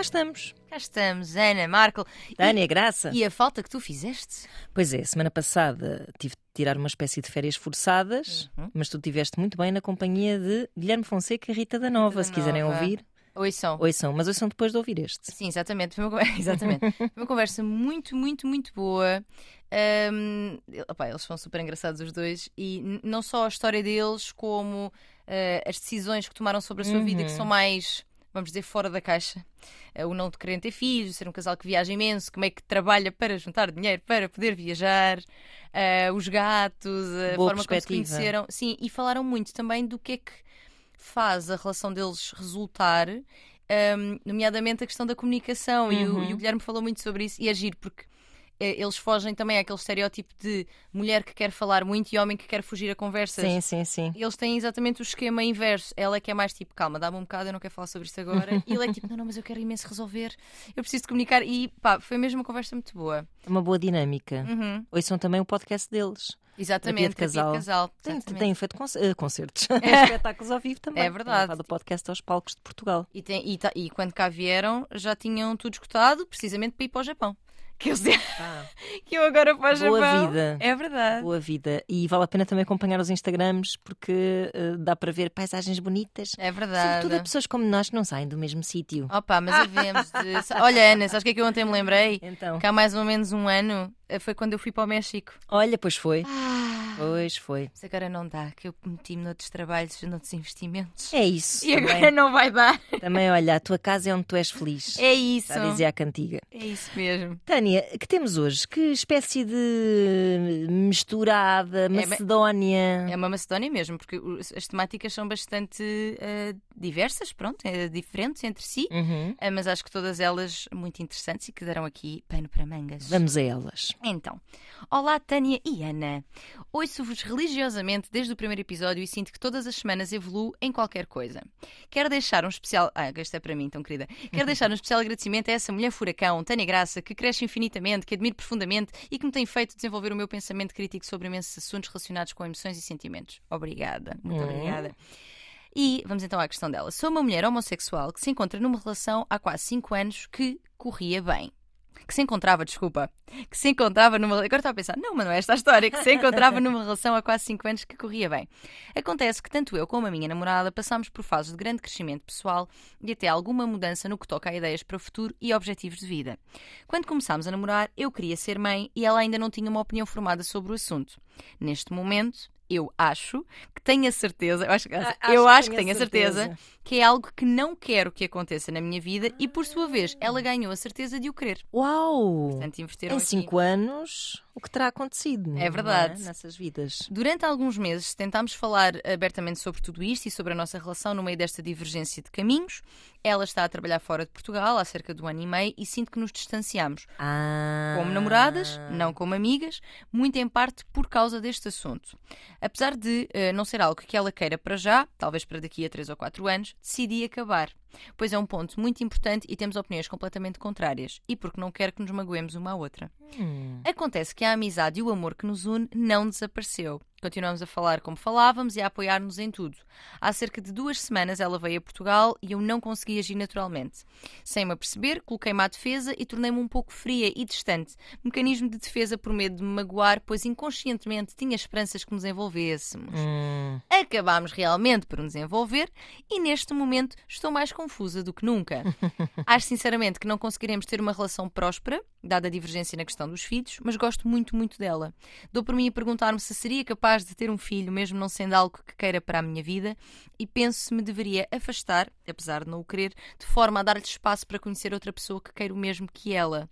cá estamos. Cá estamos, Ana, Marco. Tânia, Graça. E a falta que tu fizeste? Pois é, semana passada tive de tirar uma espécie de férias forçadas, Uhum. mas tu estiveste muito bem na companhia de Guilherme Fonseca e Rita da Nova. da Se quiserem ouvir, Oi, são. mas ouçam depois de ouvir este. Sim, exatamente. Foi uma, exatamente. Foi uma conversa muito, muito, muito boa. Ahm, opá, eles são super engraçados os dois. E não só a história deles, como ah, as decisões que tomaram sobre a sua vida, que Uhum. são mais, vamos dizer, fora da caixa. Ah, o não de querer ter filhos, ser um casal que viaja imenso, como é que trabalha para juntar dinheiro para poder viajar, ah, os gatos, a Boa forma como se conheceram. Sim, e falaram muito também do que é que faz a relação deles resultar, um, nomeadamente a questão da comunicação. E, o, Uhum. e o Guilherme falou muito sobre isso e é giro, porque eh, eles fogem também àquele estereótipo de mulher que quer falar muito e homem que quer fugir a conversas. Sim, sim, sim. Eles têm exatamente o esquema inverso. Ela é que é mais tipo, calma, dá-me um bocado, eu não quero falar sobre isto agora. e ele é tipo, não, não, mas eu quero imenso resolver, eu preciso de comunicar. E pá, foi mesmo uma conversa muito boa. É uma boa dinâmica. Uhum. Ouçam também o podcast deles. Exatamente, de casal. casal. Têm, exatamente. têm feito eh, concertos, espetáculos ao vivo também. É verdade. Têm levado o podcast aos palcos de Portugal. E, tem- e ta- e quando cá vieram, já tinham tudo escutado, precisamente para ir para o Japão. Que eles que eu agora para o Boa Japão. vida. É verdade. Boa vida. E vale a pena também acompanhar os Instagrams porque eh, dá para ver paisagens bonitas. É verdade. Sobretudo a pessoas como nós que não saem do mesmo sítio. Opa, mas havemos de. Olha, Ana, sabes o que é que eu ontem me lembrei? Então, Que há mais ou menos um ano foi quando eu fui para o México. olha, pois foi. Ah, Pois foi. mas agora não dá, que eu meti-me noutros trabalhos, noutros investimentos. É isso. E agora Também, não vai dar. também, olha, a tua casa é onde tu és feliz. É isso. Está a dizer a cantiga. É isso mesmo. Tânia, que temos hoje? Que espécie de misturada, bem- Macedónia? É uma Macedónia mesmo, porque as temáticas são bastante eh, diversas, pronto, é, diferentes entre si. Uhum. Ah, mas acho que todas elas muito interessantes e que darão aqui pano para mangas. Vamos a elas. Então, olá Tânia e Ana. Ouço-vos religiosamente desde o primeiro episódio e sinto que todas as semanas evoluo em qualquer coisa. Quero deixar um especial. Ah, este é para mim, então querida. Quero deixar um especial agradecimento a essa mulher furacão, Tânia Graça, que cresce infinitamente, que admiro profundamente e que me tem feito desenvolver o meu pensamento crítico sobre imensos assuntos relacionados com emoções e sentimentos. Obrigada, muito Hum. obrigada. E vamos então à questão dela. Sou uma mulher homossexual que se encontra numa relação há quase 5 anos que corria bem. Que se encontrava, desculpa, que se encontrava numa. Agora estava a pensar, não, mas não é esta a história, que se encontrava numa relação há quase 5 anos que corria bem. Acontece que tanto eu como a minha namorada passámos por fases de grande crescimento pessoal e até alguma mudança no que toca a ideias para o futuro e objetivos de vida. Quando começámos a namorar, eu queria ser mãe e ela ainda não tinha uma opinião formada sobre o assunto. Neste momento, eu acho que tenho a certeza, eu acho, que- eu acho que tenho a certeza que é algo que não quero que aconteça na minha vida e, por sua vez, ela ganhou a certeza de o querer. Uau! Portanto, Em aqui. cinco anos, o que terá acontecido? não É verdade. Nessas vidas. Durante alguns meses tentámos falar abertamente sobre tudo isto e sobre a nossa relação no meio desta divergência de caminhos. Ela está a trabalhar fora de Portugal há cerca de um ano e meio e sinto que nos distanciamos. Ah. Como namoradas, não como amigas, muito em parte por causa deste assunto. Apesar de eh, não ser algo que ela queira para já, talvez para daqui a 3 ou 4 anos, decidi acabar. Pois é um ponto muito importante e temos opiniões completamente contrárias. E porque não quero que nos magoemos uma à outra. Hum. Acontece que a amizade e o amor que nos une não desapareceu. Continuamos a falar como falávamos e a apoiar-nos em tudo. Há cerca de duas semanas ela veio a Portugal e eu não consegui agir naturalmente. Sem me aperceber, coloquei-me à defesa e tornei-me um pouco fria e distante. Mecanismo de defesa por medo de me magoar, pois inconscientemente tinha esperanças que nos envolvêssemos. Hum. Acabámos realmente por nos envolver e neste momento estou mais confusa do que nunca. Acho sinceramente que não conseguiremos ter uma relação próspera, dada a divergência na questão dos filhos, mas gosto muito, muito dela. Dou por mim a perguntar-me se seria capaz de ter um filho, mesmo não sendo algo que queira para a minha vida, e penso se me deveria afastar, apesar de não o querer, de forma a dar-lhe espaço para conhecer outra pessoa que queira o mesmo que ela.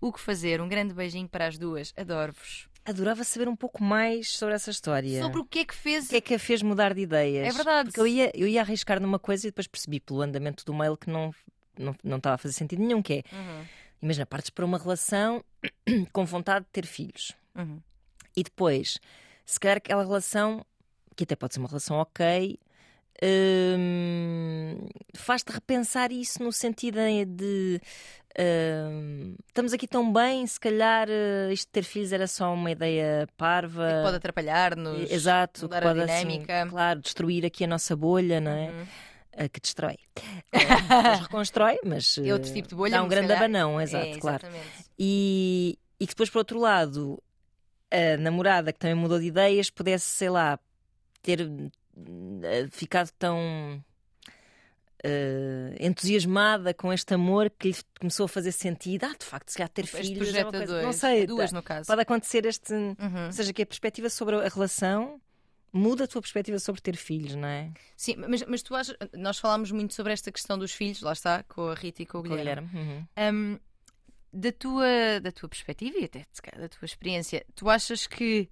O que fazer? Um grande beijinho para as duas. Adoro-vos. Adorava saber um pouco mais sobre essa história. Sobre o que é que fez. O que é que a fez mudar de ideias? É verdade. Porque eu ia, eu ia arriscar numa coisa e depois percebi pelo andamento do mail que não, não, não estava a fazer sentido nenhum, que é, Uhum, imagina, partes para uma relação com vontade de ter filhos. uhum. E depois, se calhar aquela relação, que até pode ser uma relação ok, hum, faz-te repensar isso no sentido de hum, estamos aqui tão bem, se calhar eh, isto de ter filhos era só uma ideia parva. Que pode atrapalhar-nos. Exato, mudar a pode, assim, dinâmica. claro, destruir aqui a nossa bolha, não é? Uhum. a que destrói. Depois reconstrói, mas É outro eh, tipo de bolha, dá um grande calhar. abanão, exato, É, claro. E, e que depois, por outro lado, a namorada que também mudou de ideias pudesse, sei lá, ter eh, ficado tão eh, entusiasmada com este amor que lhe começou a fazer sentido. Ah, de facto, se calhar ter Este filhos é uma coisa... dois. Não sei, duas tá- no caso. pode acontecer este... Uhum. Ou seja, que a perspectiva sobre a relação muda a tua perspectiva sobre ter filhos, não é? Sim, mas, mas tu achas. Nós falámos muito sobre esta questão dos filhos, lá está, com a Rita e com o Com o Guilherme. Guilherme. Uhum. Hum, da, tua, da tua perspectiva e até da tua experiência, tu achas que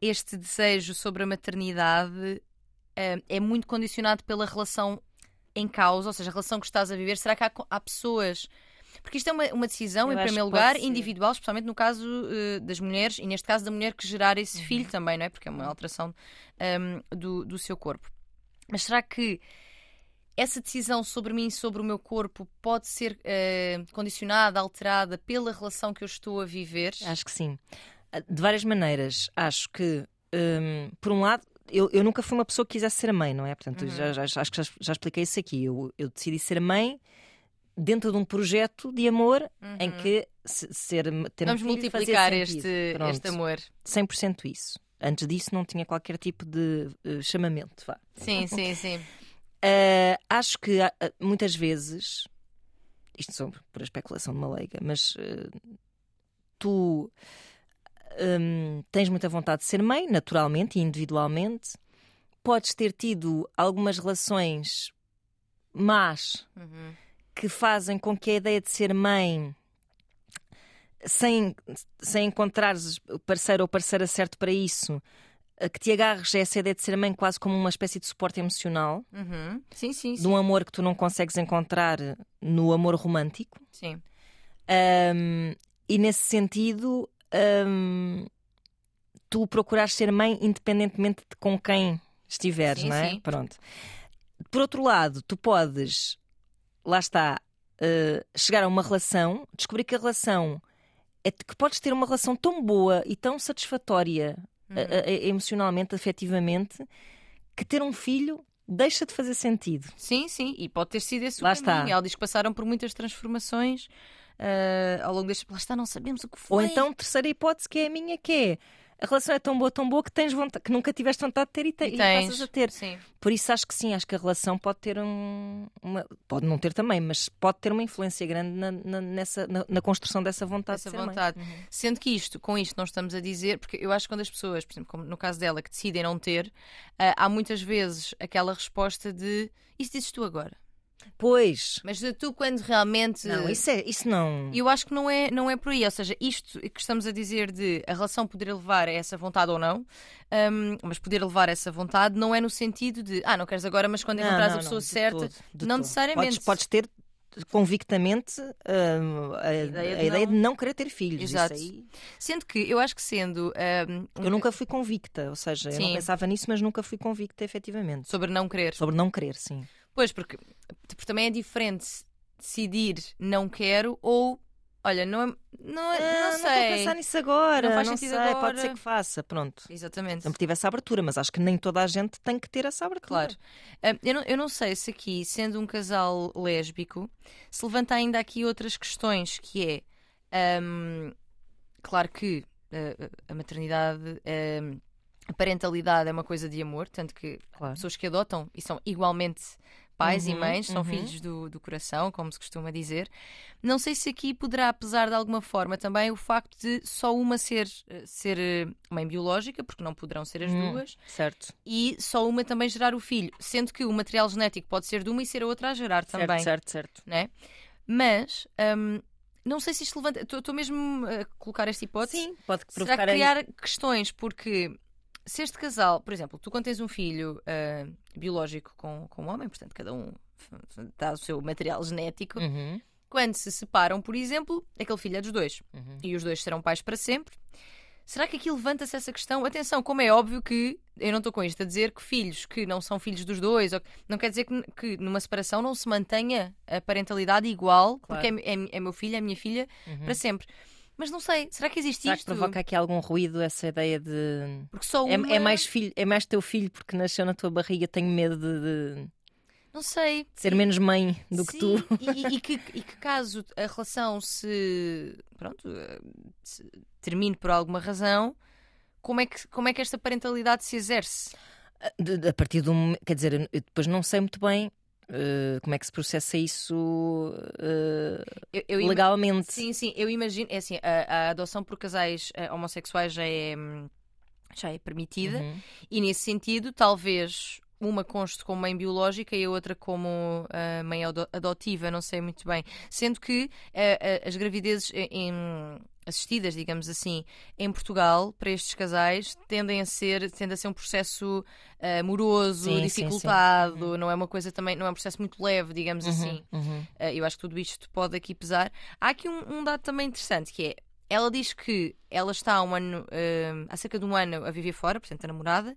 este desejo sobre a maternidade hum, é muito condicionado pela relação em causa, ou seja, a relação que estás a viver? Será que há, há pessoas. Porque isto é uma, uma decisão, Eu em primeiro lugar, individual, especialmente no caso eh, das mulheres, e neste caso da mulher que gerar esse Uhum. filho também, não é? Porque é uma alteração hum, do, do seu corpo. Mas será que essa decisão sobre mim, sobre o meu corpo, pode ser eh, condicionada, alterada pela relação que eu estou a viver? Acho que sim. Ah, De várias maneiras. Acho que, hum, por um lado, eu, eu nunca fui uma pessoa que quisesse ser mãe, não é? Portanto, Uhum. já, já- acho que já, já expliquei isso aqui. Eu, eu decidi ser mãe dentro de um projeto de amor em que se- ser, ter um Uhum. Vamos multiplicar este. Pronto, este amor. 100% isso. Antes disso não tinha qualquer tipo de eh, chamamento. Vá. Sim, sim, sim. Uh, acho que ah, ah, muitas vezes, isto só por especulação de uma leiga, mas uh, tu hum, tens muita vontade de ser mãe, naturalmente e individualmente. Podes ter tido algumas relações más Uhum. que fazem com que a ideia de ser mãe, sem, sem encontrares o parceiro ou parceira certo para isso, que te agarres a essa ideia de ser mãe quase como uma espécie de suporte emocional Uhum. Sim, sim, de sim. um amor que tu não consegues encontrar no amor romântico. sim. Um, e nesse sentido, um, tu procurares ser mãe independentemente de com quem estiveres, Sim, não é? sim. Pronto. Por outro lado, tu podes, lá está, uh, chegar a uma relação, descobrir que a relação é que podes ter uma relação tão boa e tão satisfatória Uhum. a- a- emocionalmente, afetivamente, que ter um filho deixa de fazer sentido. Sim, sim. E pode ter sido esse Lá o caminho. está. Ela diz que passaram por muitas transformações eh, ao longo deste. Lá está, não sabemos o que foi. Ou então, terceira hipótese, que é a minha, que é a relação é tão boa, tão boa que tens vontade, que nunca tiveste vontade de ter e, te, E e passas a ter. Sim. Por isso acho que sim, acho que a relação pode ter um. Uma, pode não ter também, mas pode ter uma influência grande na, na- nessa, na, na construção dessa vontade Essa de ser mãe. vontade. Sendo que isto, com isto, não estamos a dizer, porque eu acho que quando as pessoas, por exemplo, como no caso dela, que decidem não ter, ah, há muitas vezes aquela resposta de isso dizes tu agora. Pois. Mas de tu quando realmente. Não, isso, é, isso não. Eu acho que não é, não é por aí. Ou seja, isto que estamos a dizer de a relação poder levar a essa vontade ou não, hum, mas poder levar a essa vontade não é no sentido de ah, não queres agora, mas quando Não, encontrares não, a pessoa não, de certa. todo, de não todo. necessariamente. Podes, podes ter convictamente hum, a, a ideia ideia, de de, não- não... querer ter filhos. Isso Exato. aí- Sendo que eu acho que sendo hum, eu nunca fui convicta, ou seja, eu não Sim. pensava nisso, mas nunca fui convicta efetivamente. sobre não querer. Sobre não querer, sim. Pois, porque, porque também é diferente decidir não quero ou olha, não é. Não, é- Ah, não estou a sei. pensar nisso agora. Não faz não sentido sei, agora. Pode ser que faça, pronto. Exatamente. Sempre tive essa abertura, mas acho que nem toda a gente tem que ter essa abertura. Claro. Ah, eu, não, eu não sei se aqui, sendo um casal lésbico, se levanta ainda aqui outras questões, que é ahm, claro que ah, a maternidade, a parentalidade é uma coisa de amor, tanto que Claro. pessoas que adotam e são igualmente pais e Uhum, mães, são uhum. filhos do, do coração, como se costuma dizer. Não sei se aqui poderá pesar de alguma forma também o facto de só uma ser, eh, ser eh, mãe biológica, porque não poderão ser as Hum, duas, Certo. e só uma também gerar o filho, sendo que o material genético pode ser de uma e ser a outra a gerar também, Certo, certo, né? Mas hum, não sei se isto levanta. Estou mesmo a colocar esta hipótese. Sim, pode Será provocar aí- criar questões? Porque se este casal, por exemplo, tu quando tens um filho ah, biológico com, com um homem, portanto, cada um dá o seu material genético, Uhum, quando se separam, por exemplo, aquele filho é dos dois uhum. e os dois serão pais para sempre. Será que aqui levanta-se essa questão? Atenção, como é óbvio que eu não estou com isto a dizer que filhos que não são filhos dos dois, não quer dizer que, que numa separação não se mantenha a parentalidade igual, Claro. porque é, é- é meu filho, é minha filha, para sempre. Mas não sei, será que existe Será que isto? provoca aqui algum ruído essa ideia de. Porque só É, uma... é mais filho, é mais teu filho porque nasceu na tua barriga, tenho medo de. de- Não sei. Ser menos mãe do que Sim, tu. E, e que, e que caso a relação se, pronto, se termine por alguma razão, como é, que, como é que esta parentalidade se exerce? De- de- a partir do momento. Quer dizer, eu depois não sei muito bem eh, como é que se processa isso eh, Eu, eu legalmente. Sim, sim, eu imagino. É assim, a, a adoção por casais eh, homossexuais já é, já é permitida Uhum. e, nesse sentido, talvez uma conste como mãe biológica e a outra como ah, mãe ado- adotiva, não sei muito bem. Sendo que ah, ah, as gravidezes em- assistidas, digamos assim, em Portugal, para estes casais, tendem a ser, tende a ser um processo ah, moroso, Sim, sim, sim. dificultado, não é uma coisa também, não é um processo muito leve, digamos assim. Uhum, uhum. Uh, eu acho que tudo isto pode aqui pesar. Há aqui um, um dado também interessante que é. Ela diz que ela está há um ano, uh, há cerca de um ano a viver fora, portanto, a namorada,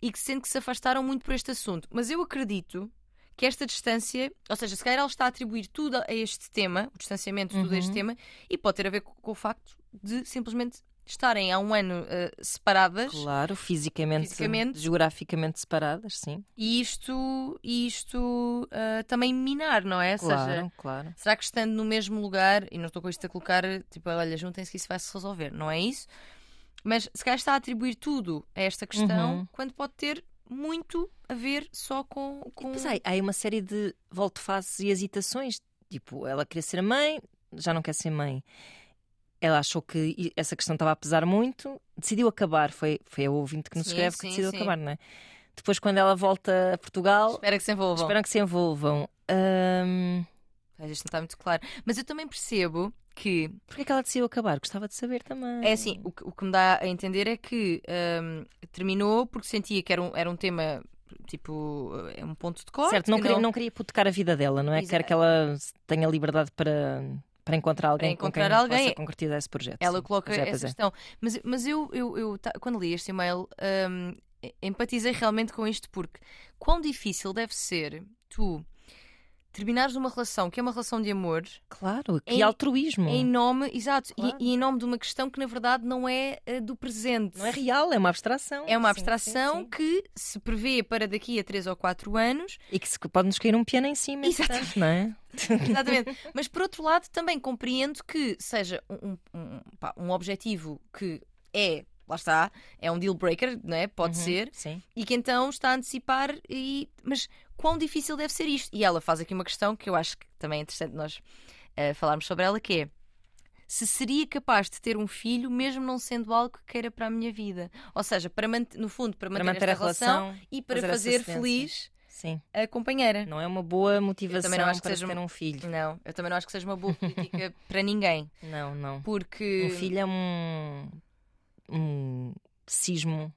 e que sente que se afastaram muito por este assunto. Mas eu acredito que esta distância, ou seja, se calhar ela está a atribuir tudo a este tema, o distanciamento, tudo a este Uhum. tema, e pode ter a ver com, com o facto de simplesmente estarem há um ano uh, separadas. Claro, fisicamente, Fisicamente. geograficamente separadas, sim. E isto, isto uh, tambem minar, não é? Claro, seja, claro. Será que estando no mesmo lugar, e não estou com isto a colocar, tipo, olha, juntem-se que isso vai se resolver, não é isso? Mas se calhar está a atribuir tudo a esta questão, Uhum. quando pode ter muito a ver só com. com... Pois há, há aí uma série de volte-faces e hesitações. Tipo, ela queria ser mãe, já não quer ser mãe. Ela achou que essa questão estava a pesar muito, decidiu acabar. Foi, foi a ouvinte que nos escreve que decidiu sim. acabar, não é? Depois, quando ela volta a Portugal, Espera que se envolvam. esperam que se envolvam. Mas isto não está muito claro. Mas eu também percebo que Porquê é que ela decidiu acabar? Gostava de saber também. É assim, o que, o que me dá a entender é que hum, terminou porque sentia que era um, era um tema, tipo, é um ponto de corte. certo, não que queria, não queria hipotecar a vida dela, não é? Quer Exato. que ela tenha liberdade para, para encontrar alguém encontrar com quem alguém. possa concretizar esse projeto. Ela sim. coloca é, essa é. questão. Mas, mas eu, eu, eu quando li este e-mail, hum, empatizei realmente com isto porque quão difícil deve ser tu terminares uma relação que é uma relação de amor Claro, que Em- altruísmo. em nome, exato, e- Claro. e, em nome de uma questão que na verdade não é eh, do presente. Não é real, é uma abstração. É uma abstração sim, sim. que se prevê para daqui a 3 ou 4 anos E que se- pode-nos cair um piano em cima, Exatamente. não é? Exatamente. Mas por outro lado, também compreendo que seja um, um, um, pá, um objetivo que é, lá está, é um deal breaker, não é? Pode Uhum, ser, Sim. e que então está a antecipar. E... Mas quão difícil deve ser isto? E ela faz aqui uma questão que eu acho que também é interessante nós eh, falarmos sobre ela, que é. Se seria capaz de ter um filho, mesmo não sendo algo que queira para a minha vida. Ou seja, para no fundo, para manter, Para manter a relação, relação e para fazer fazer feliz Sim. a companheira. Não é uma boa motivação também não acho que para seja ter um filho. Não, eu também não acho que seja uma boa política para ninguém. Não, não. Porque. Um filho é um, um sismo,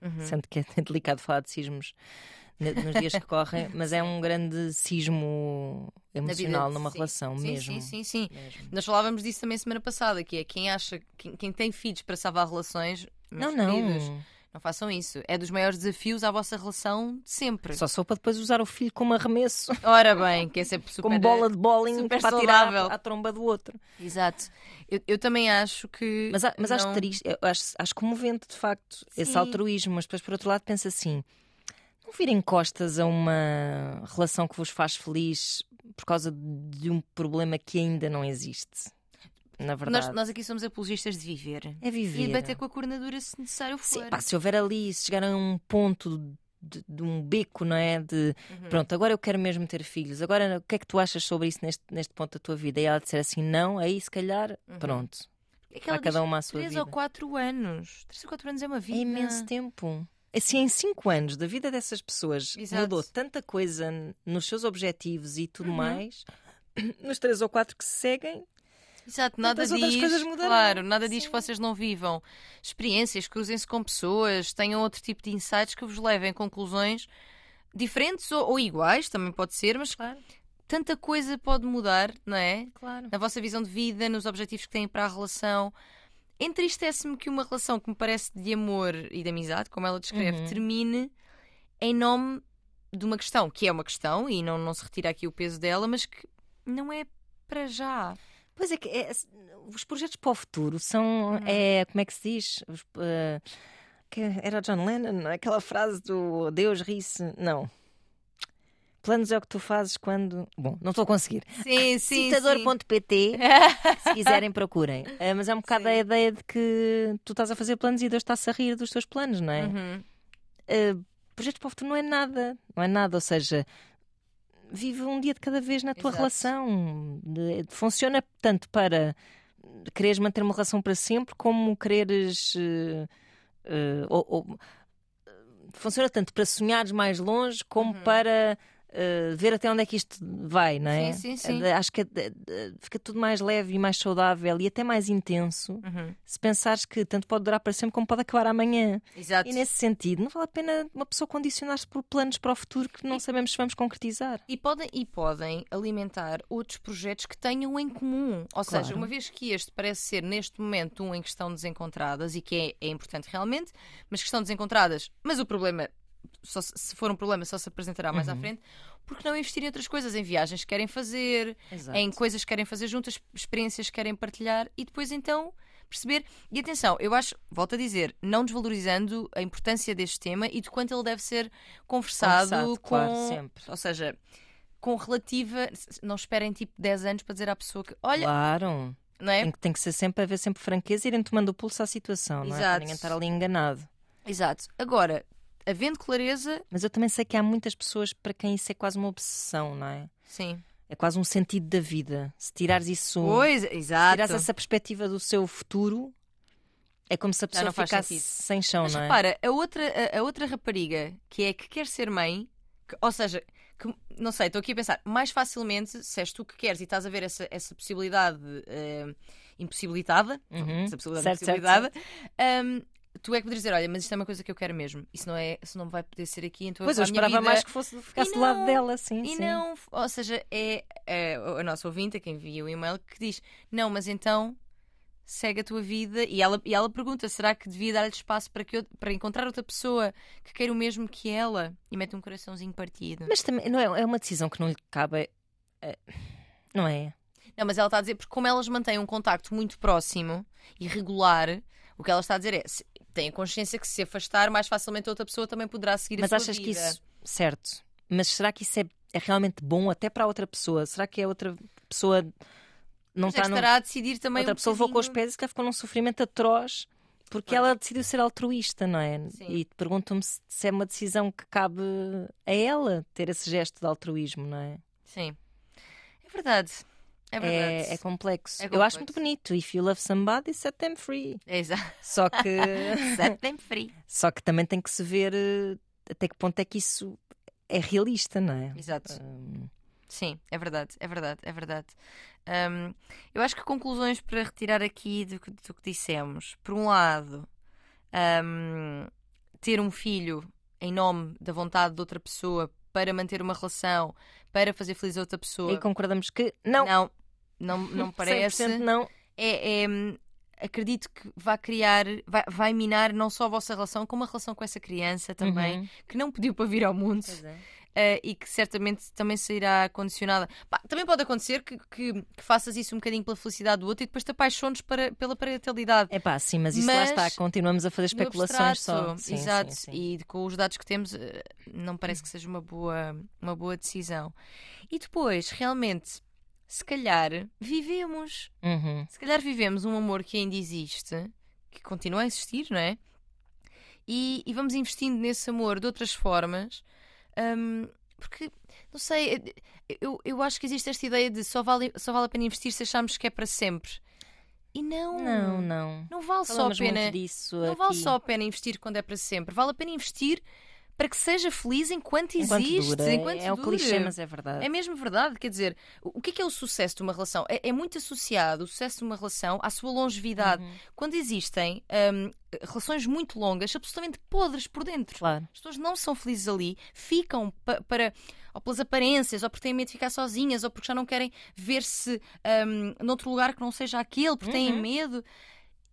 Uhum. sendo que é delicado falar de sismos ne- nos dias que correm, mas é um grande sismo vida- emocional numa sim. relação sim, mesmo. Sim, sim, sim. Mesmo. Nós falávamos disso também semana passada, que é quem acha, quem, quem tem filhos para salvar relações, Não, não. queridos, não façam isso. É dos maiores desafios à vossa relação de sempre. Só sou para depois usar o filho como arremesso, Ora bem, que é sempre super. como bola de bowling para saudável. à, à tromba do outro. Exato. Eu, eu também acho que. Mas, a- mas acho não- triste, eu acho, acho comovente de facto esse Sim. altruísmo, mas depois por outro lado penso assim: não virem costas a uma relação que vos faz feliz por causa de um problema que ainda não existe. Na Nós, verdade, nós aqui somos apologistas de viver. é E viver. bater com a coordenadura se necessário for. Sim, pá, se houver ali, se chegar a um ponto de, de um beco, não é? De Uhum. pronto, agora eu quero mesmo ter filhos, agora o que é que tu achas sobre isso neste, neste ponto da tua vida? E ela disser assim, não, aí se calhar, pronto, É que ela há cada uma a sua 3 vida. ou 4 anos. 3 ou 4 anos é uma vida. É imenso tempo. Assim, em cinco anos da vida dessas pessoas Exato. mudou tanta coisa nos seus objetivos e tudo Uhum. mais, nos três ou quatro que se seguem, Exato, nada diz, claro, nada diz que vocês não vivam experiências, cruzem-se com pessoas, tenham outro tipo de insights que vos levem a conclusões diferentes ou, ou iguais, também pode ser, mas claro, tanta coisa pode mudar, não é? claro. Na vossa visão de vida, nos objetivos que têm para a relação. Entristece-me que uma relação que me parece de amor e de amizade, como ela descreve, Uhum. termine em nome de uma questão, que é uma questão e não, não se retira aqui o peso dela, mas que não é para já. Pois é que é- os projetos para o futuro são, Uhum. é, como é que se diz? Os, eh, que era John Lennon, aquela frase do Deus ri-se, não. Planos é o que tu fazes quando. Bom, não estou a conseguir. Sim, sim. Citador.pt, se quiserem, procurem. Uh, mas é um bocado Sim. a ideia de que tu estás a fazer planos e Deus está-se a rir dos teus planos, não é? Uhum. Uh, projetos para o futuro não é nada. Não é nada. Ou seja, vive um dia de cada vez na tua Exato. relação. Funciona tanto para quereres manter uma relação para sempre, como quereres. uh, uh, ou- ou- funciona tanto para sonhares mais longe, como Uhum. para. Uh, ver até onde é que isto vai, não é? Sim, sim, sim. Uh, Acho que uh, fica tudo mais leve e mais saudável e até mais intenso Uhum. se pensares que tanto pode durar para sempre como pode acabar amanhã. Exato. E nesse sentido, não vale a pena uma pessoa condicionar-se por planos para o futuro que não sabemos se vamos concretizar. E podem, e podem alimentar outros projetos que tenham em comum. Ou seja, Claro. uma vez que este parece ser neste momento um em que estão desencontradas e que é, é importante realmente, mas que estão desencontradas, mas o problema, só se se for um problema, só se apresentará mais à frente, porque não investir em outras coisas, em viagens que querem fazer, Exato. em coisas que querem fazer juntas, experiências que querem partilhar e depois então perceber. E atenção, eu acho, volto a dizer, não desvalorizando a importância deste tema e de quanto ele deve ser conversado, Conversado, com. claro, sempre. Ou seja, com relativa. Não esperem tipo 10 anos para dizer à pessoa que. Olha, Claro. não é? Tem que, tem que ser sempre haver sempre franqueza e irem tomando o pulso à situação, não é? Para Exato. ninguém estar ali enganado. Exato. Agora, havendo clareza, Mas eu também sei que há muitas pessoas para quem isso é quase uma obsessão, não é? sim. É quase um sentido da vida. Se tirares isso, Pois, exato. tirares essa perspectiva do seu futuro, é como se a pessoa ficasse sem chão, Mas não é? repara, a outra, a, a outra rapariga que é que quer ser mãe, que- ou seja, que, não sei, estou aqui a pensar, mais facilmente, se és tu que queres e estás a ver essa, essa possibilidade eh, impossibilitada, Uhum. essa possibilidade Certo, certo, impossibilitada, hum, tu é que poderes dizer, olha, mas isto é uma coisa que eu quero mesmo, isso não, é, isso não vai poder ser aqui, então Pois eu, eu esperava vida- mais que fosse ficasse E do lado não, dela, sim. E sim. não, ou seja, é, é a nossa ouvinte, quem envia o e-mail, que diz: Não, mas então segue a tua vida. E ela, e ela pergunta: será que devia dar-lhe espaço para, que eu- para encontrar outra pessoa que queira o mesmo que ela? E mete um coraçãozinho partido. Mas também não é, é uma decisão que não lhe cabe. é- não é? Não, mas ela está a dizer, porque como elas mantêm um contacto muito próximo e regular, o que ela está a dizer é: se- tem a consciência que se se afastar, mais facilmente a outra pessoa também poderá seguir Mas a sua achas que vida. isso. Certo. Mas será que isso é, é realmente bom até para a outra pessoa? Será que a outra pessoa não Mas é está que num. estará a decidir também. Outra um pessoa levou com os pés e que ficou num sofrimento atroz porque ela decidiu ser altruísta, não é? Sim. E perguntam-me se, se é uma decisão que cabe a ela ter esse gesto de altruísmo, não é? Sim. É verdade. É verdade. É, é complexo. É Eu acho complexo. muito bonito. If you love somebody, set them free. É exato. Só que, Set them free. só que também tem que se ver eh, até que ponto é que isso é realista, não é? Exato. Hum, Sim, é verdade, é verdade, é verdade. Hum, eu acho que conclusões para retirar aqui do, que- do que dissemos. Por um lado, hum, ter um filho em nome da vontade de outra pessoa para manter uma relação, para fazer feliz a outra pessoa. E concordamos que não, Não, não, não parece. 100% não. É, é, acredito que vai criar, vai, vai minar não só a vossa relação, como a relação com essa criança também, Uhum. que não pediu para vir ao mundo. Pois é. Uh, e que certamente também sairá condicionada. Pá, também pode acontecer que, que, que faças isso um bocadinho pela felicidade do outro e depois te apaixones para, pela parentalidade. É pá, sim, mas isso lá Mas está. Continuamos a fazer especulações só. Sim, Exato. sim, sim. E com os dados que temos, eh, não parece que seja uma boa, uma boa decisão. E depois, realmente, se calhar vivemos. Uhum. Se calhar vivemos um amor que ainda existe, que continua a existir, não é? E, e vamos investindo nesse amor de outras formas, hum, porque, não sei, eu, eu acho que existe esta ideia de só vale, só vale a pena investir se acharmos que é para sempre. E não, Não, não. não vale só a Falamos pena. Não aqui. vale só a pena investir quando é para sempre, vale a pena investir para que seja feliz enquanto, Enquanto existe, dura. enquanto é o dure. clichê, mas é verdade. É mesmo verdade, quer dizer, o o que é que é o sucesso de uma relação? É, é muito associado o sucesso de uma relação à sua longevidade. Uhum. Quando existem hum, relações muito longas, absolutamente podres por dentro. Claro. As pessoas não são felizes ali, ficam pa- para. Ou pelas aparências, ou porque têm medo de ficar sozinhas, ou porque já não querem ver-se hum, noutro lugar que não seja aquele, porque têm Uhum. medo.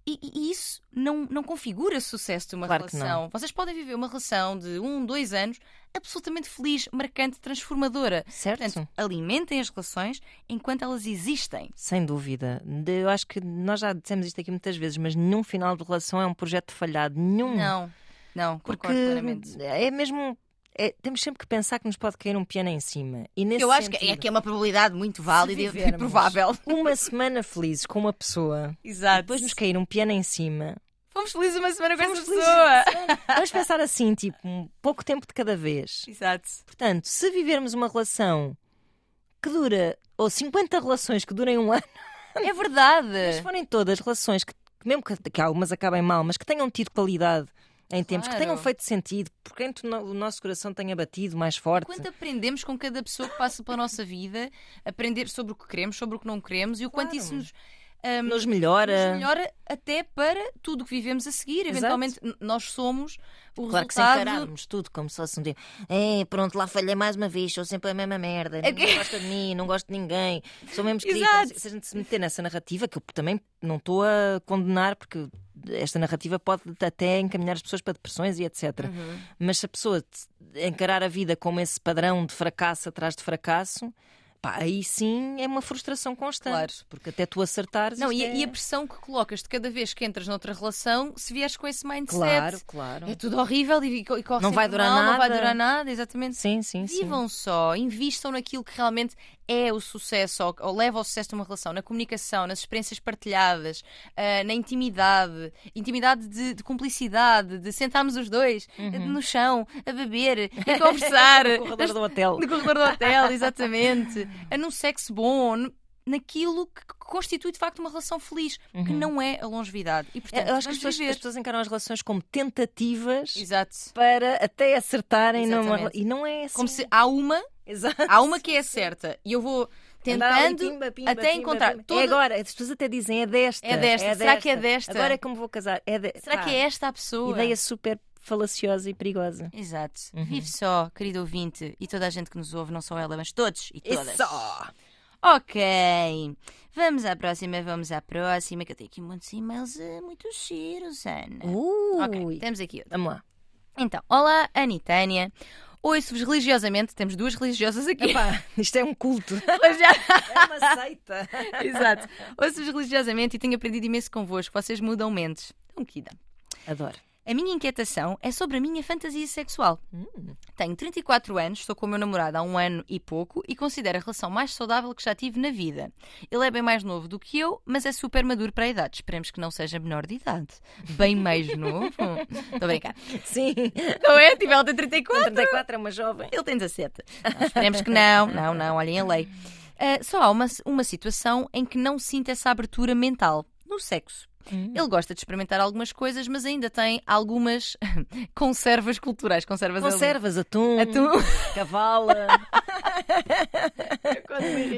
E, e isso não, não configura sucesso de uma Claro relação. Vocês podem viver uma relação de um, dois anos absolutamente feliz, marcante, transformadora. Certo? Portanto, alimentem as relações enquanto elas existem. Sem dúvida. Eu acho que nós já dissemos isto aqui muitas vezes, mas nenhum final de relação é um projeto falhado. Nenhum. Não, não, Porque plenamente. é mesmo. É- temos sempre que pensar que nos pode cair um piano em cima. E nesse Eu acho que é, sentido, que é uma probabilidade muito válida e provável. uma semana felizes com uma pessoa, Exato. depois nos cair um piano em cima. Fomos felizes uma semana com Fomos essa pessoa. Vamos pensar assim, tipo, um pouco tempo de cada vez. Exato. Portanto, se vivermos uma relação que dura, ou 50 relações que durem um ano, É verdade. mas se forem todas relações que, que mesmo que, que algumas acabem mal, mas que tenham tido qualidade em tempos, que Claro. tenham feito sentido, porque o nosso coração tenha batido mais forte. Quanto aprendemos com cada pessoa que passa pela nossa vida, aprender sobre o que queremos, sobre o que não queremos e o quanto Claro. isso nos, ahm, Nos melhora. nos melhora até para tudo o que vivemos a seguir. Exato. Eventualmente, nós somos o Claro que se resultado. encararmos tudo como se fosse um dia. É, pronto, lá falhei mais uma vez, sou sempre a mesma merda. Ninguém gosta de mim, não gosto de ninguém, sou mesmo. Exato. Se a gente se meter nessa narrativa, que eu também não estou a condenar, porque esta narrativa pode até encaminhar as pessoas para depressões e etc. Uhum. Mas se a pessoa encarar a vida como esse padrão de fracasso atrás de fracasso. Pá, aí sim é uma frustração constante. Claro. Porque até tu acertares. Não, e, é... e a pressão que colocas de cada vez que entras noutra relação, se vieres com esse mindset, Claro, claro. é tudo horrível e, e corre Não vai durar mal, Não vai nada. durar nada, exatamente. Sim, sim, sim. Vivam só, invistam naquilo que realmente é o sucesso ou, ou leva ao sucesso de uma relação, na comunicação, nas experiências partilhadas, ah, na intimidade, intimidade de, de cumplicidade, de sentarmos os dois no chão, a beber, a conversar, No corredor do hotel. no corredor do hotel, exatamente, a num sexo bom, naquilo que constitui de facto uma relação feliz, que não é a longevidade. E portanto, Eu acho que as pessoas, as pessoas encaram as relações como tentativas Exato. para até acertarem numa Exatamente. E não é assim. Como se há uma, Exato. há uma que é certa e eu vou ali, tentando pimba, pimba, até pimba, encontrar toda- É agora, as pessoas até dizem é desta. É desta. Será que é desta? Agora é me vou casar. É de... Será Pá, que é esta a pessoa? Ideia super falaciosa e perigosa. Exato. Uhum. Vive só, querido ouvinte, e toda a gente que nos ouve, não só ela, mas todos e todas. só! Ok. Vamos à próxima, vamos à próxima, que eu tenho aqui muitos e-mails eh, muito giros, Ana. Ui! Ok, temos aqui outro. Vamos lá. Então, olá, Anitânia. Ouço-vos religiosamente, temos duas religiosas aqui. Epá, isto é um culto. É uma seita. Exato. Ouço-vos religiosamente e tenho aprendido imenso convosco. Vocês mudam mentes. Um quida. Adoro. A minha inquietação é sobre a minha fantasia sexual. Tenho 34 anos, estou com o meu namorado há um ano e pouco e considero a relação mais saudável que já tive na vida. Ele é bem mais novo do que eu, mas é super maduro para a idade. Esperemos que não seja menor de idade. Bem mais novo. Estou a brincar. Sim. Não é? Tipo, ela tem 34. 34 é uma jovem. Ele tem 17. Não, esperemos que não. Não, não, olhem a lei. Ah, só há uma, uma situação em que não sinto essa abertura mental. No sexo. Ele gosta de experimentar algumas coisas, mas ainda tem algumas conservas culturais. Conservas ali. Conservas, atum, Atum. cavala,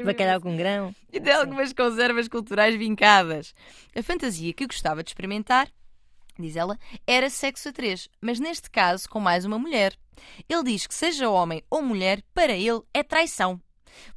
bacalhau com grão. E tem algumas conservas culturais vincadas. A fantasia que gostava de experimentar, diz ela, era sexo a três, mas neste caso com mais uma mulher. Ele diz que seja homem ou mulher, para ele é traição.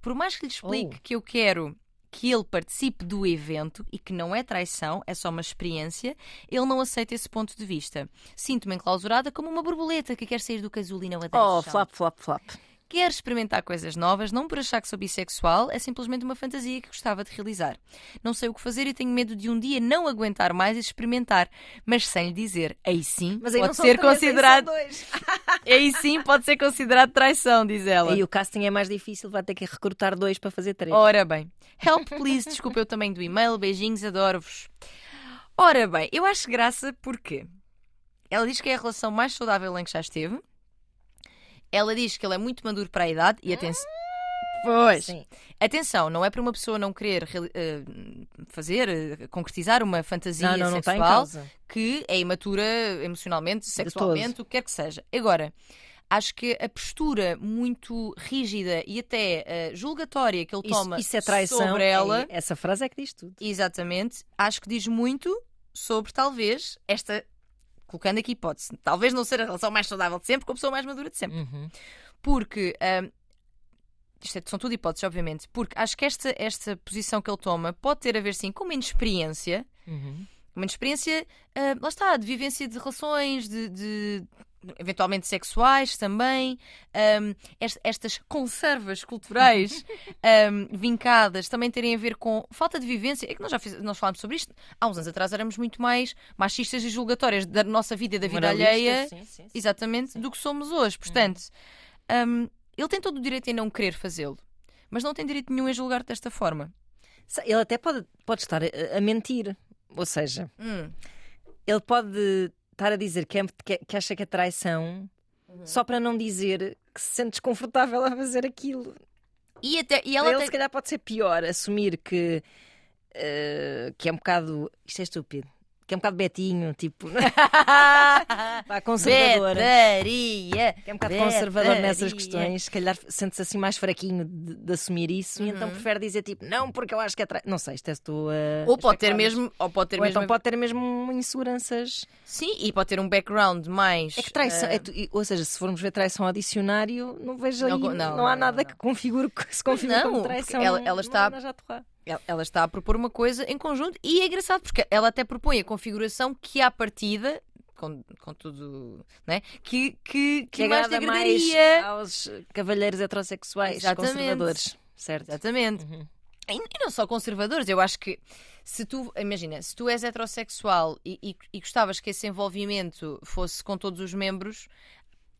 Por mais que lhe explique Oh. que eu quero que ele participe do evento e que não é traição, é só uma experiência, ele não aceita esse ponto de vista. Sinto-me enclausurada como uma borboleta que quer sair do casulo e não a deixa. Oh, flap, flap, flap. Quer experimentar coisas novas, não por achar que sou bissexual, é simplesmente uma fantasia que gostava de realizar. Não sei o que fazer e tenho medo de um dia não aguentar mais e experimentar, mas sem lhe dizer. Aí sim Mas aí pode ser três, aí considerado. dois. Aí sim pode ser considerado traição, diz ela. Aí o casting é mais difícil, vai ter que recrutar dois para fazer três. Ora bem. Help, please. Desculpa eu também do e-mail. Beijinhos, adoro-vos. Ora bem, eu acho graça porque ela diz que é a relação mais saudável em que já esteve. Ela diz que ele é muito maduro para a idade e atenção. Pois. Sim. Atenção, não é para uma pessoa não querer eh, fazer, eh, concretizar uma fantasia Não, não, não em sexual causa. que é imatura emocionalmente, sexualmente, o que quer que seja. Agora, acho que a postura muito rígida e até eh, julgatória que ele Isso, toma isso é traição. sobre ela, É- essa frase é que diz tudo. exatamente, acho que diz muito sobre talvez esta. Colocando aqui hipótese, talvez não ser a relação mais saudável de sempre com a pessoa mais madura de sempre. Uhum. Porque. ahm, isto é- são tudo hipóteses, obviamente. Porque acho que esta, esta posição que ele toma pode ter a ver, sim, com uma inexperiência. Uhum. Uma inexperiência, ah, lá está, de vivência de relações, de, de eventualmente sexuais também, um, est- estas conservas culturais um, vincadas também terem a ver com falta de vivência. É que nós já fiz, nós falámos sobre isto. Há uns anos atrás éramos muito mais machistas e julgatórias da nossa vida e da vida alheia, sim, sim, sim. exatamente, do que somos hoje. Portanto, um, ele tem todo o direito em não querer fazê-lo, mas não tem direito nenhum em julgar-te desta forma. Ele até pode, pode estar a, a mentir. Ou seja, Hum. ele pode estar a dizer que, é- que- acha que é traição Uhum. só para não dizer que se sente desconfortável a fazer aquilo. E, até, e Para ela ele, se calhar, pode ser pior assumir que, eh, que é um bocado. Isto é estúpido. Que é um bocado betinho, tipo. Pá, conservadora. Betaria! Que é um bocado conservador nessas Betaria. questões. Se calhar sente-se assim mais fraquinho de, de assumir isso e então prefere dizer tipo, não, porque eu acho que é traição. Não sei, isto é estou a. Ou pode ter mesmo. Ou pode ter Ou mesmo. então pode ter mesmo inseguranças. Sim, e pode ter um background mais. É que traição, eh, é tu- ou seja, se formos ver traição ao dicionário, não vejo aí, Não não, não, há não, nada que configure que se configure não, como traição. ela- ela está- ela, está a propor uma coisa em conjunto e é engraçado porque ela até propõe a configuração que à partida. Com, com tudo, né? Que, que, que, que mais agradaria. aos cavalheiros heterossexuais Exatamente. conservadores, certo? Exatamente. Uhum. E, e não só conservadores, eu acho que se tu, imagina, se tu és heterossexual e, e, e gostavas que esse envolvimento fosse com todos os membros,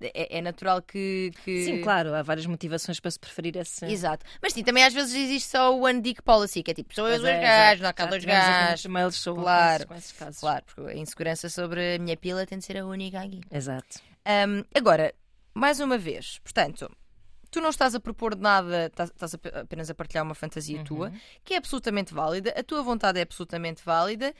é, é natural que, que- Sim, claro, há várias motivações para se preferir esse. Exato. Mas sim, também às vezes existe só o one dick policy, que é tipo, sou eu dois é, gajos, não há cá dois gajos. mails sobre Claro. com esses, casos. Claro, porque a insegurança sobre a minha pila tem de ser a única aqui. Exato. Hum, agora, mais uma vez, portanto, tu não estás a propor nada, estás, estás ap- apenas a partilhar uma fantasia tua, que é absolutamente válida, a tua vontade é absolutamente válida,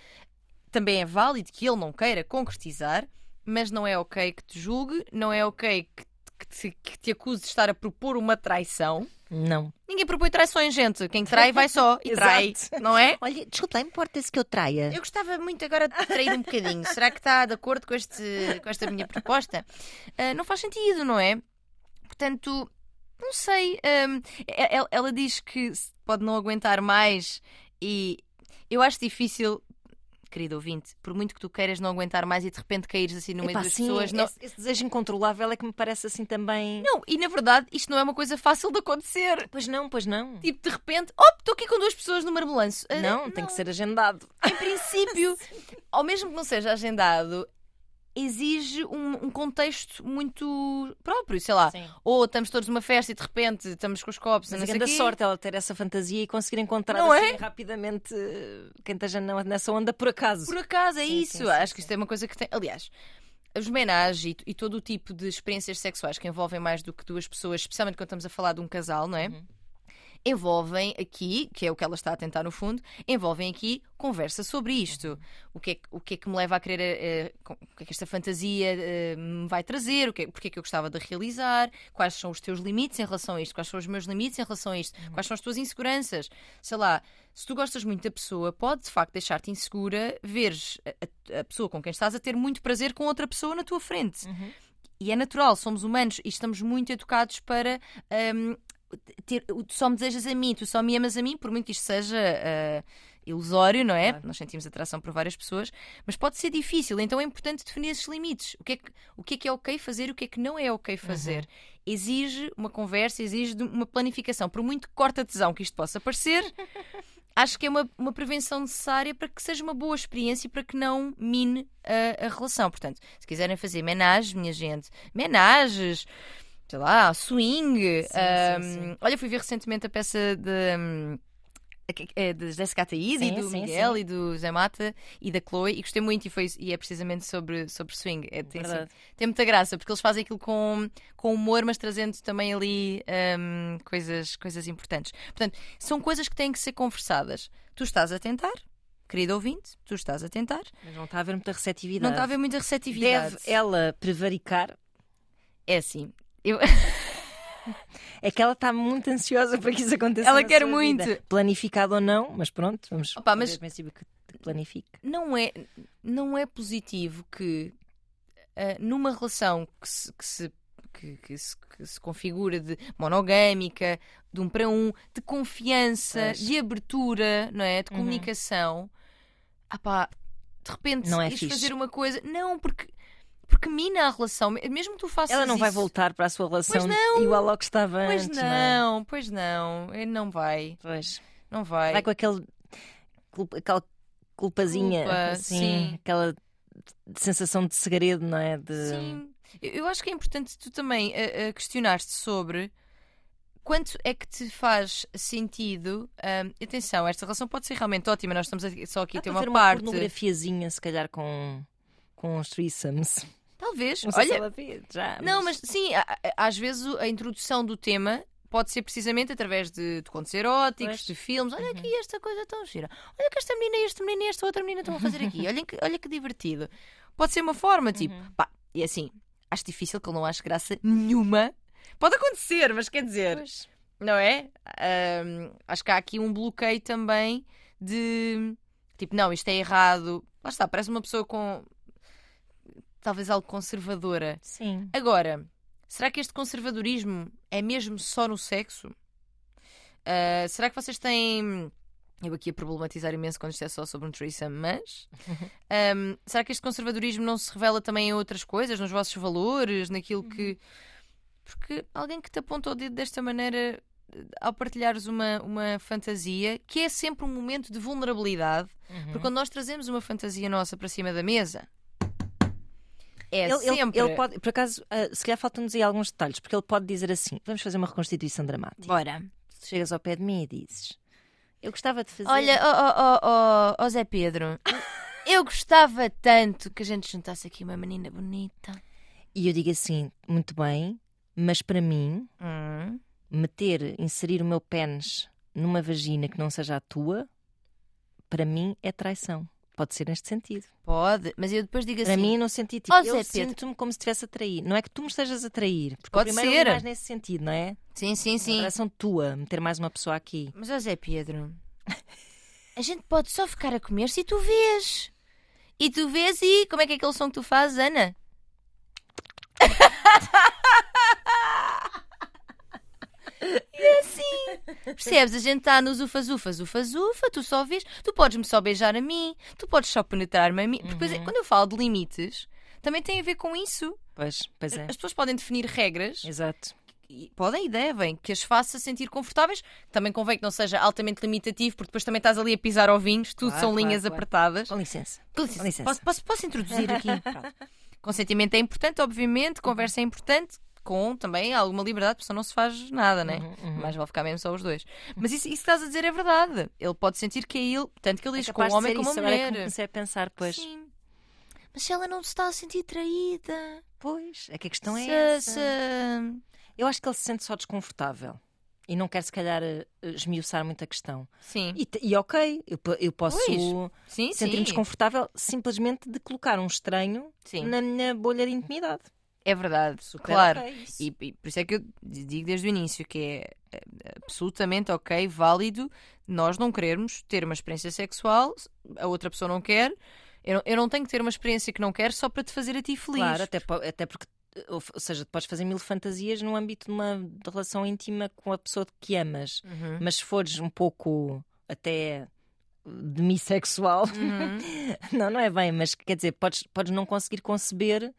também é válido que ele não queira concretizar, mas não é ok que te julgue, não é ok que, que te, que te acuse de estar a propor uma traição. Não. Ninguém propõe traições, gente. Quem trai vai só e trai, não é? Olha, desculpa, importa-se que eu traia. Eu gostava muito agora de trair um bocadinho. Será que está de acordo com, este, com esta minha proposta? Ah, não faz sentido, não é? Portanto, não sei. e- ela, ela diz que pode não aguentar mais e eu acho difícil. Querido ouvinte, por muito que tu queiras não aguentar mais e de repente caíres assim no meio das sim, pessoas, não, esse, esse desejo incontrolável é que me parece assim também. não, e na verdade isto não é uma coisa fácil de acontecer. Pois não, pois não. Tipo, de repente, oh, estou aqui com duas pessoas no marmelanço. Ah, não, tem que ser agendado. em princípio, ao mesmo que não seja agendado, exige um, um contexto muito próprio, sei lá. Sim. Ou estamos todos numa festa e de repente estamos com os copos, Mas quê. sorte ela ter essa fantasia e conseguir encontrar assim, é? rapidamente eh, quem esteja nessa onda por acaso. Por acaso, é Sim, isso. sim, Acho que isto é uma coisa que tem. Aliás, os homenagens e, e todo o tipo de experiências sexuais que envolvem mais do que duas pessoas, especialmente quando estamos a falar de um casal, não é? Uhum. Envolvem aqui, que é o que ela está a tentar no fundo, envolvem aqui conversa sobre isto. O, que é, que- o que é que me leva a querer, com- o que é que esta fantasia eh, me vai trazer, o que é, porque é que eu gostava de realizar, quais são os teus limites em relação a isto, quais são os meus limites em relação a isto, Uhum. quais são as tuas inseguranças. Sei lá, se tu gostas muito da pessoa, pode de facto deixar-te insegura veres a, a- pessoa com quem estás a ter muito prazer com outra pessoa na tua frente. Uhum. E é natural, somos humanos e estamos muito educados para hum, ter, tu só me desejas a mim, tu só me amas a mim, por muito que isto seja ah, ilusório, não é? Claro. Nós sentimos atração por várias pessoas, mas pode ser difícil, então é importante definir esses limites. O que é que, o que, é, que é ok fazer e o que é que não é ok fazer. Exige uma conversa, exige uma planificação. Por muito corta tesão que isto possa parecer, acho que é uma, uma prevenção necessária para que seja uma boa experiência e para que não mine a, a relação. Portanto, se quiserem fazer menagens, minha gente, menagens, sei lá, swing. sim, ahm, sim. Olha, fui ver recentemente a peça de. é, de Jessica Ataíde e Sim, do sim, Miguel sim. e do Zé Mata e da Chloe e gostei muito e, foi, e é precisamente sobre, sobre swing. É, tem, assim, tem muita graça porque eles fazem aquilo com, com humor, mas trazendo também ali hum, coisas, coisas importantes. Portanto, são coisas que têm que ser conversadas. Tu estás a tentar, querido ouvinte, tu estás a tentar. Mas não está a haver muita receptividade. Não está a haver muita receptividade. Deve ela prevaricar. É assim. Eu... É que ela está muito ansiosa para que isso aconteça. Ela quer muito. vida. Planificado ou não, mas pronto, vamos Opa, mas- o princípio que que planifique. não é, não é positivo que ah, numa relação que se, que se, que, que se, que se configura de monogâmica, de um para um, de confiança, Pois. de abertura, não é? De Uhum. comunicação, ah pá, de repente Não é fazer uma coisa. Não, porque. Porque mina a relação, mesmo que tu faças Ela não vai isso- voltar para a sua relação não. igual ao que estava Pois antes. é? não, pois não, ele não vai, Pois. não vai. Vai com aquele, aquela culpazinha, Culpa, assim, sim. aquela sensação de segredo, não é? De... Sim, eu acho que é importante tu também uh, uh, questionar-te sobre quanto é que te faz sentido. ahm, atenção, esta relação pode ser realmente ótima, nós estamos só aqui a ter uma ver parte. pornografiazinha, se calhar, com, com os threesomes. Talvez, se olha, já, não, mas sim, a- a- às vezes a introdução do tema. Pode ser precisamente através de, de contos eróticos, Pois. de filmes. Olha Uhum. aqui esta coisa tão gira. Olha que esta menina e este menino e esta outra menina estão a fazer aqui. Olha que, olha que divertido. Pode ser uma forma, tipo, Uhum. pá, e assim, acho difícil que ele não ache graça nenhuma. Pode acontecer, mas quer dizer, Pois. não é? Ahm, acho que há aqui um bloqueio também de tipo, não, isto é errado. Lá está, parece uma pessoa com talvez algo conservadora. Sim. Agora, será que este conservadorismo é mesmo só no sexo? Ah, será que vocês têm. Eu aqui a problematizar imenso quando isto é só sobre um threesome, mas. ahm, será que este conservadorismo não se revela também em outras coisas, nos vossos valores, naquilo que. Porque alguém que te aponta o dedo desta maneira ao partilhares uma, uma fantasia, que é sempre um momento de vulnerabilidade, Uhum. porque quando nós trazemos uma fantasia nossa para cima da mesa, é Ele, ele- sempre. ele pode, por acaso, ah, se calhar faltam-nos aí alguns detalhes, porque ele pode dizer assim: vamos fazer uma reconstituição dramática. Bora. Tu chegas ao pé de mim e dizes: Eu gostava de fazer. Olha, ó oh, oh, oh, oh, Zé Pedro, eu gostava tanto que a gente juntasse aqui uma menina bonita. E eu digo assim: muito bem, mas para mim, Hum. meter, inserir o meu pênis numa vagina que não seja a tua, para mim é traição. Pode ser neste sentido. Pode, mas eu depois digo Para assim. mim, no sentido tipo, Ó, eu sinto-me como se estivesse a trair. Não é que tu me estejas a trair. Porque Pode primeiro ser. é mais nesse sentido, não é? Sim, sim, Uma sim. traição tua, meter mais uma pessoa aqui. Mas, ó Zé Pedro, a gente pode só ficar a comer se tu vês. E tu vês e como é que é aquele som que tu fazes, Ana? E é assim. Percebes? A gente está nos ufas, ufas, ufas, ufa, tu só vês, tu podes-me só beijar a mim, tu podes só penetrar-me a mim. Porque depois, quando eu falo de limites, também tem a ver com isso. Pois, pois é. As pessoas podem definir regras Exato. e podem e devem, que as faça sentir confortáveis. Também convém que não seja altamente limitativo, porque depois também estás ali a pisar ovinhos, tudo Claro, são claro, linhas claro. apertadas. Com licença. Com licença, Com licença. Posso, posso- posso introduzir aqui? Pronto. Consentimento é importante, obviamente, conversa é importante, com também alguma liberdade, porque não se faz nada, né? Uhum, uhum. Mais vale ficar mesmo só os dois. Mas isso, isso que estás a dizer é verdade. Ele pode sentir que é ele, tanto que ele É diz com de homem como a isso, agora é que mulher. comecei a pensar, pois. Sim. Mas se ela não se está a sentir traída, Pois, é que a questão é se- essa. se- Eu acho que ele se sente só desconfortável. E não quer, se calhar, eh, esmiuçar muito a questão. Sim, E, e ok, eu, eu posso sentir-me desconfortável simplesmente de colocar um estranho Sim. na minha bolha de intimidade. É verdade, Super claro. ok isso. E, e por isso é que eu digo desde o início que é eh, absolutamente ok, válido, nós não querermos ter uma experiência sexual, a outra pessoa não quer. Eu não, eu não tenho que ter uma experiência que não quero só para te fazer a ti feliz. Claro, até, até porque, ou, seja, tu podes fazer mil fantasias no âmbito de uma relação íntima com a pessoa que amas. Uhum. Mas se fores um pouco até demissexual, Uhum. não, não é bem, mas quer dizer, podes, podes não conseguir conceber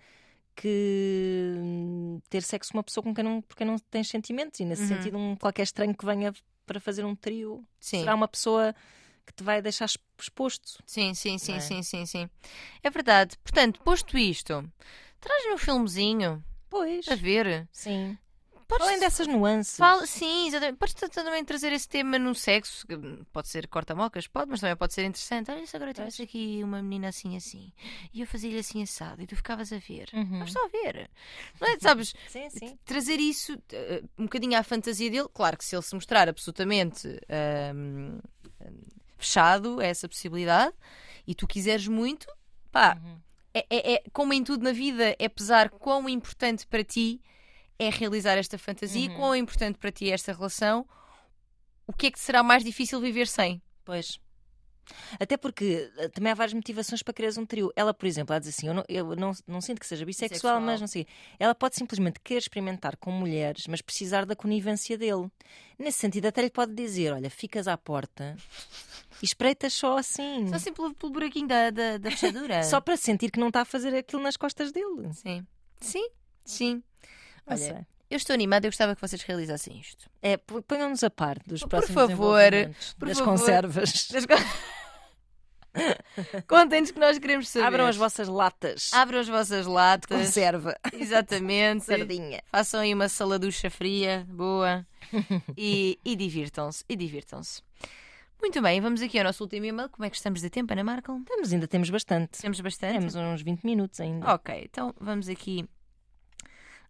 que hum, ter sexo com uma pessoa com quem não, por quem não tens sentimentos e nesse Uhum. sentido um qualquer estranho que venha para fazer um trio Sim. será uma pessoa que te vai deixar exp- exposto. Sim, sim, sim, é? sim, sim, sim. É verdade. Portanto, posto isto, traz-me um filmezinho Pois, para ver. sim. Podes- Além dessas nuances. Fala, sim, exatamente. Podes também trazer esse tema no sexo, pode ser corta-mocas, pode, mas também pode ser interessante. Olha, se agora tivesse aqui uma menina assim, assim, e eu fazia-lhe assim assado, e tu ficavas a ver. Uhum. Só ver. Não é? Sabes? Sim, sim. Trazer isso eh, um bocadinho à fantasia dele. Claro que se ele se mostrar absolutamente hum, fechado a essa possibilidade e tu quiseres muito, pá, Uhum. é, é- é- como em tudo na vida, é pesar quão importante para ti é realizar esta fantasia, Uhum. quão importante para ti é esta relação, o que é que será mais difícil viver sem? Pois. Até porque eh, também há várias motivações para quereres um trio. Ela, por exemplo, ela diz assim: Eu não, eu não, não sinto que seja bissexual, Bissexual. mas não sei. Ela pode simplesmente querer experimentar com mulheres, mas precisar da conivência dele. Nesse sentido, até lhe pode dizer: Olha, ficas à porta e espreitas só assim. Só assim pelo, pelo buraquinho da, da, da fechadura. Só para sentir que não está a fazer aquilo nas costas dele. Sim. Sim, sim. Olha, sei. eu estou animada, eu gostava que vocês realizassem isto. É, ponham-nos a par dos Por próximos favor, por das favor. conservas. Contem-nos que nós queremos saber. Abram as vossas latas Abram as vossas de latas. conserva. Exatamente. Sardinha. Façam aí uma saladucha fria, boa. e, e divirtam-se. E divirtam-se. Muito bem, vamos aqui ao nosso último e-mail. Como é que estamos de tempo, Ana Markel? Temos, ainda temos bastante. Temos bastante? Temos uns 20 minutos ainda. Ok, então vamos aqui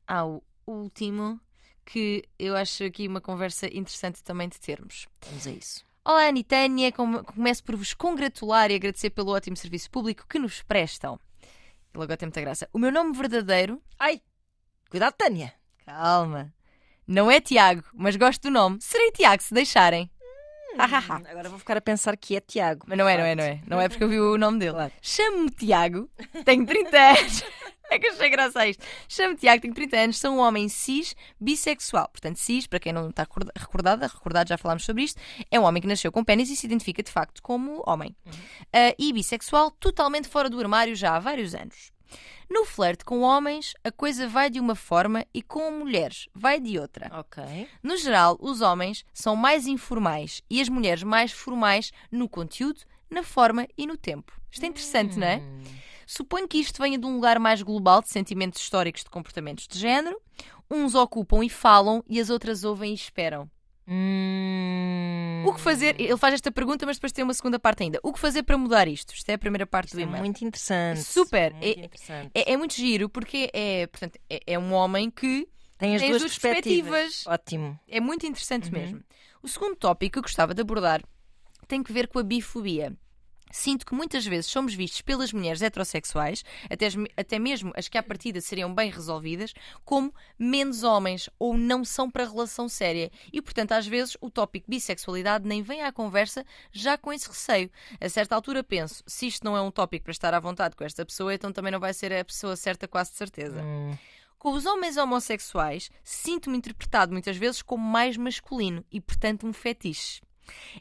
ao último, que eu acho aqui uma conversa interessante também de termos. Vamos a isso. Olá, Anitânia. Com- Começo por vos congratular e agradecer pelo ótimo serviço público que nos prestam. Ele agora tem muita graça. O meu nome verdadeiro. Ai! Cuidado, Tânia! Calma. Não é Tiago, mas gosto do nome. Serei Tiago se deixarem. Hahaha. Agora vou ficar a pensar que é Tiago. Mas não é, não é, não é. Não é porque eu vi o nome dele. Claro. Chamo-me Tiago, tenho 30 anos. É que achei graça a isto. Chamo-me Tiago, tenho 30 anos, sou um homem cis bissexual. Portanto, cis, para quem não está recorda- recordada, recordado, já falámos sobre isto, é um homem que nasceu com pênis e se identifica de facto como homem. Ah, e bissexual, totalmente fora do armário já há vários anos. No flerte com homens, a coisa vai de uma forma e com mulheres vai de outra. Ok. No geral, os homens são mais informais e as mulheres mais formais no conteúdo, na forma e no tempo. Isto é interessante, não é? Suponho que isto venha de um lugar mais global de sentimentos históricos de comportamentos de género. Uns ocupam e falam e as outras ouvem e esperam. Hum. O que fazer? Ele faz esta pergunta, mas depois tem uma segunda parte ainda. O que fazer para mudar isto? Isto é a primeira parte Isto do é e-mail. muito interessante. Super. Muito É- interessante. É, é muito giro porque é, portanto, é, é um homem que Tem as tem duas, as duas perspectivas. perspectivas. Ótimo. É muito interessante Uhum. mesmo. O segundo tópico que eu gostava de abordar tem que ver com a bifobia. Sinto que muitas vezes somos vistos pelas mulheres heterossexuais, até, até mesmo as que à partida seriam bem resolvidas, como menos homens ou não são para relação séria. E, portanto, às vezes o tópico bissexualidade nem vem à conversa já com esse receio. A certa altura penso, se isto não é um tópico para estar à vontade com esta pessoa, então também não vai ser a pessoa certa, quase de certeza. Hum. Com os homens homossexuais, sinto-me interpretado muitas vezes como mais masculino e, portanto, um fetiche.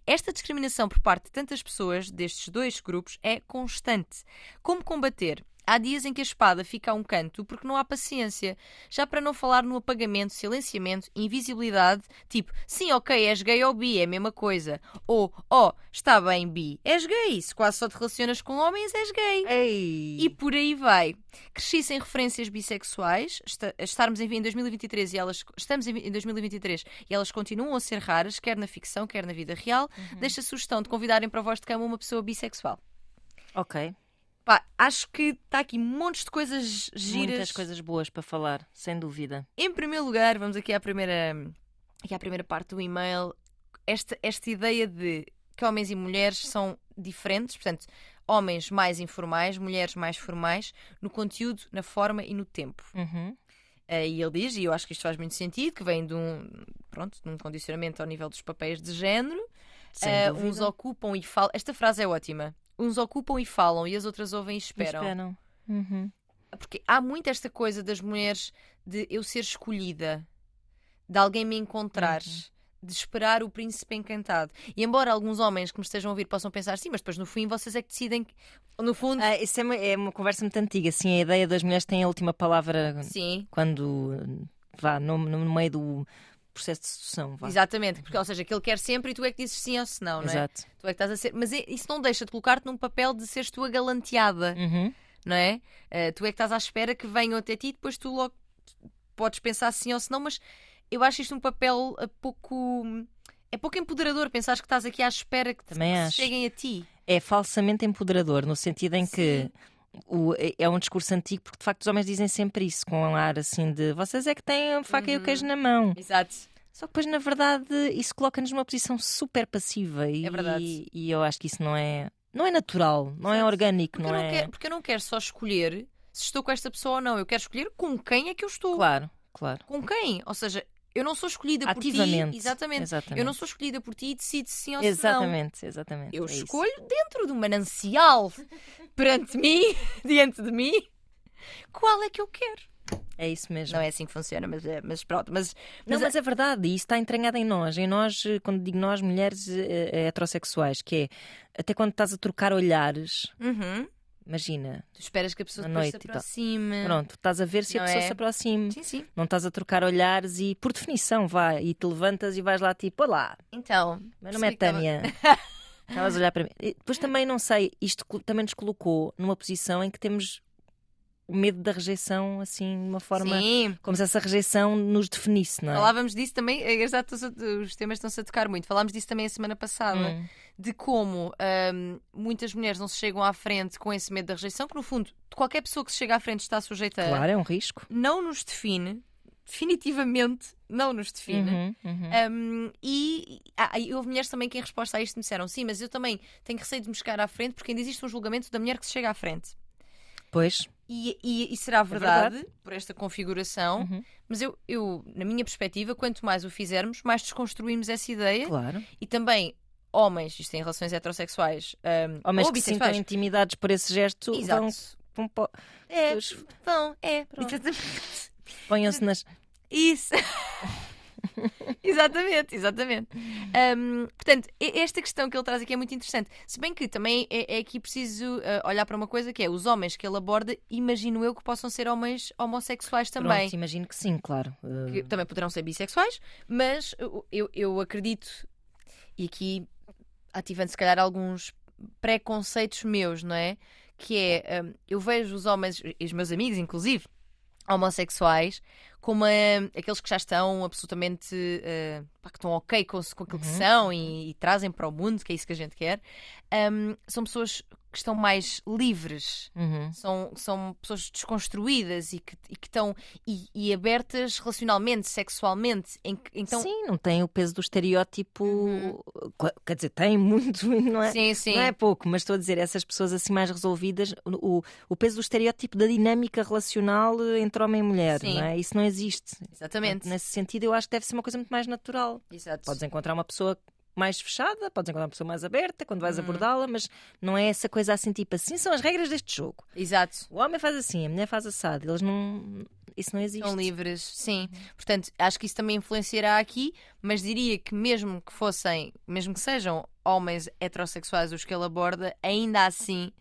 Esta discriminação por parte de tantas pessoas destes dois grupos é constante. Como combater? Há dias em que a espada fica a um canto porque não há paciência. Já para não falar no apagamento, silenciamento, invisibilidade, tipo, sim, ok, és gay ou bi, é a mesma coisa. Ou, oh, está bem, bi, és gay. Se quase só te relacionas com homens, és gay. Ei! E por aí vai. Cresci sem referências bissexuais, esta- estarmos em em 2023 e elas estamos em em 2023 e elas continuam a ser raras, quer na ficção, quer na vida real. Uhum. Deixa a sugestão de convidarem para a voz de cama uma pessoa bissexual. Ok. Pá, acho que está aqui montes de coisas giras. Muitas coisas boas para falar, sem dúvida. Em primeiro lugar, vamos aqui à primeira, aqui à primeira parte do e-mail. Esta, esta ideia de que homens e mulheres são diferentes, portanto, homens mais informais, mulheres mais formais, no conteúdo, na forma e no tempo. Uhum. Eh, E ele diz, e eu acho que isto faz muito sentido, que vem de um, pronto, de um condicionamento ao nível dos papéis de género. Dúvida. uns ocupam e falam. Esta frase é ótima. Uns ocupam e falam e as outras ouvem e esperam. Esperam. Uhum. Porque há muito esta coisa das mulheres de eu ser escolhida, de alguém me encontrar, Uhum. de esperar o príncipe encantado. E embora alguns homens que me estejam a ouvir possam pensar, sim, mas depois no fim vocês é que decidem. No fundo, Ah, isso é uma, é uma conversa muito antiga. Sim, a ideia das mulheres tem a última palavra sim, quando vá no, no meio do processo de sedução. Vá. exatamente. Porque, ou seja, que ele quer sempre e tu é que dizes sim ou se não, não é? Exato. Tu é que estás a ser. Mas isso não deixa de colocar-te num papel de seres tu a galanteada, Uhum. não é? Eh, tu é que estás à espera que venham até ti e depois tu logo podes pensar sim ou se não, mas eu acho isto um papel a pouco. É pouco empoderador pensar que estás aqui à espera que, Também que cheguem a ti. É falsamente empoderador, no sentido em que o- é um discurso antigo, porque de facto os homens dizem sempre isso, com um ar assim de vocês é que têm a faca e o queijo na mão. Exato. Só que depois, na verdade, isso coloca-nos numa posição super passiva e, É verdade. e eu acho que isso não é, não é natural, não é Exato. orgânico, Porque, não é. quero, porque eu não quero só escolher se estou com esta pessoa ou não. Eu quero escolher com quem é que eu estou. Claro, claro. Com quem? Ou seja, eu não sou escolhida por ti. Exatamente. Exatamente. Eu não sou escolhida por ti e decido sim ou se não. Exatamente, exatamente. Eu é isso. escolho dentro do manancial perante mim, diante de mim, qual é que eu quero. É isso mesmo. Não é assim que funciona, mas, é- mas pronto. Mas, Não, mas mas é verdade, e isso está entranhado em nós, em nós, eh, quando digo nós, mulheres eh, eh, heterossexuais, que é até quando estás a trocar olhares, Uhum. Imagina, Tu esperas que a pessoa depois noite se aproxime. pronto, estás a ver se a Não pessoa é? se aproxime. Sim, sim. Não estás a trocar olhares e, por definição, vai e te levantas e vais lá tipo, olá, Então, meu nome é Tânia. Estavas a olhar para mim. E depois também, não sei, isto também nos colocou numa posição em que temos o medo da rejeição, assim, de uma forma. Sim, Como se essa rejeição nos definisse, não é? falávamos disso também. é a- os temas estão-se a tocar muito. Falámos disso também a semana passada. Hum. de como ahm, muitas mulheres não se chegam à frente com esse medo da rejeição, que no fundo, qualquer pessoa que se chega à frente está sujeita a. Claro, é um risco. Não nos define, definitivamente não nos define. Uhum, uhum. Um, e, ah, e houve mulheres também que, em resposta a isto, me disseram: sim, mas eu também tenho receio de me chegar à frente porque ainda existe um julgamento da mulher que se chega à frente. Pois, E, e- e será verdade. verdade, por esta configuração, Uhum. mas eu, eu, na minha perspectiva, quanto mais o fizermos, mais desconstruímos essa ideia claro. e também homens, isto em relações heterossexuais, um, Homens ou que se sintam intimidados por esse gesto Exato. vão, vão É, vão, é. Pronto. Exatamente. ponham-se nas. Isso. exatamente, exatamente. Um, portanto, esta questão que ele traz aqui é muito interessante. Se bem que também é, é aqui preciso uh, olhar para uma coisa que é os homens que ele aborda, imagino eu que possam ser homens homossexuais também. Pronto, imagino que sim, claro. Uh, que também poderão ser bissexuais, mas eu, eu, acredito, e aqui ativando se calhar alguns preconceitos meus, não é? Que é, hum, eu vejo os homens, e os meus amigos, inclusive, homossexuais, como hum, aqueles que já estão absolutamente eh, pá, que estão ok com, com aquilo que são e, e trazem para o mundo, que é isso que a gente quer. Hum, são pessoas que estão mais livres uhum. são, são pessoas desconstruídas e que, e que estão e, e abertas relacionalmente, sexualmente. Em então, Sim, não tem o peso do estereótipo. Qu- Quer dizer, tem muito, não é? sim, sim. Não é pouco, mas estou a dizer, essas pessoas assim mais resolvidas, o, o peso do estereótipo da dinâmica relacional eh, entre homem e mulher, Sim. não é? Isso não existe. Exatamente. Portanto, Nesse sentido, eu acho que deve ser uma coisa muito mais natural. Exato. Podes encontrar uma pessoa mais fechada, podes encontrar uma pessoa mais aberta quando Uhum. vais abordá-la, mas não é essa coisa assim, tipo, assim são as regras deste jogo. Exato. O homem faz assim, a mulher faz assado. Eles não. Isso não existe. São livres, sim. Portanto, acho que isso também influenciará aqui, mas diria que mesmo que fossem, mesmo que sejam homens heterossexuais os que ele aborda, ainda assim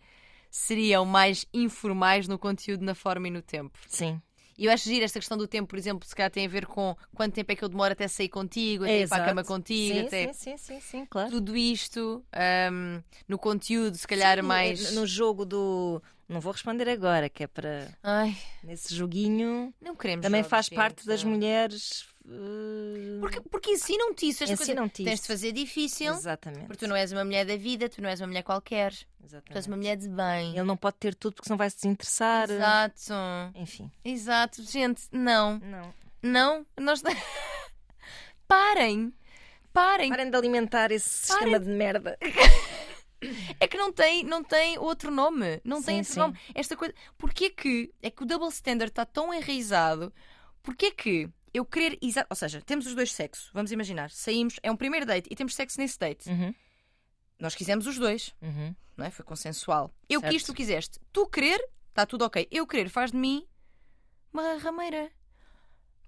seriam mais informais no conteúdo, na forma e no tempo. Sim. E eu acho giro esta questão do tempo, por exemplo, se calhar tem a ver com quanto tempo é que eu demoro até sair contigo, até ir para a cama contigo, sim, até sim, sim, sim, sim, claro. tudo isto ahm, no conteúdo, se calhar Sim, mais. No jogo do. Não vou responder agora, que é para. Ai, Nesse joguinho. não queremos. Também faz parte gente. das mulheres. eh, Porque, porque ensinam-te isso. Ensinam-te Tens de fazer difícil, Exatamente. porque tu não és uma mulher da vida, tu não és uma mulher qualquer, tu és Exatamente. uma mulher de bem. Ele não pode ter tudo porque senão vai se desinteressar. Exato, Enfim. exato. Gente, não, Não. não, nós. Parem! Parem! Parem de alimentar esse Parem. sistema de merda. É que não tem, não tem outro nome. Não tem Sim, outro sim. nome. Esta coisa. Porquê que é que o double standard está tão enraizado? Porquê que eu querer. exa- Ou seja, temos os dois sexos. Vamos imaginar. Saímos, é um primeiro date e temos sexo nesse date. Uhum, Nós quisemos os dois, uhum. não é? Foi consensual. Eu Certo. quis, tu quiseste. Tu querer, está tudo ok. Eu querer faz de mim uma rameira.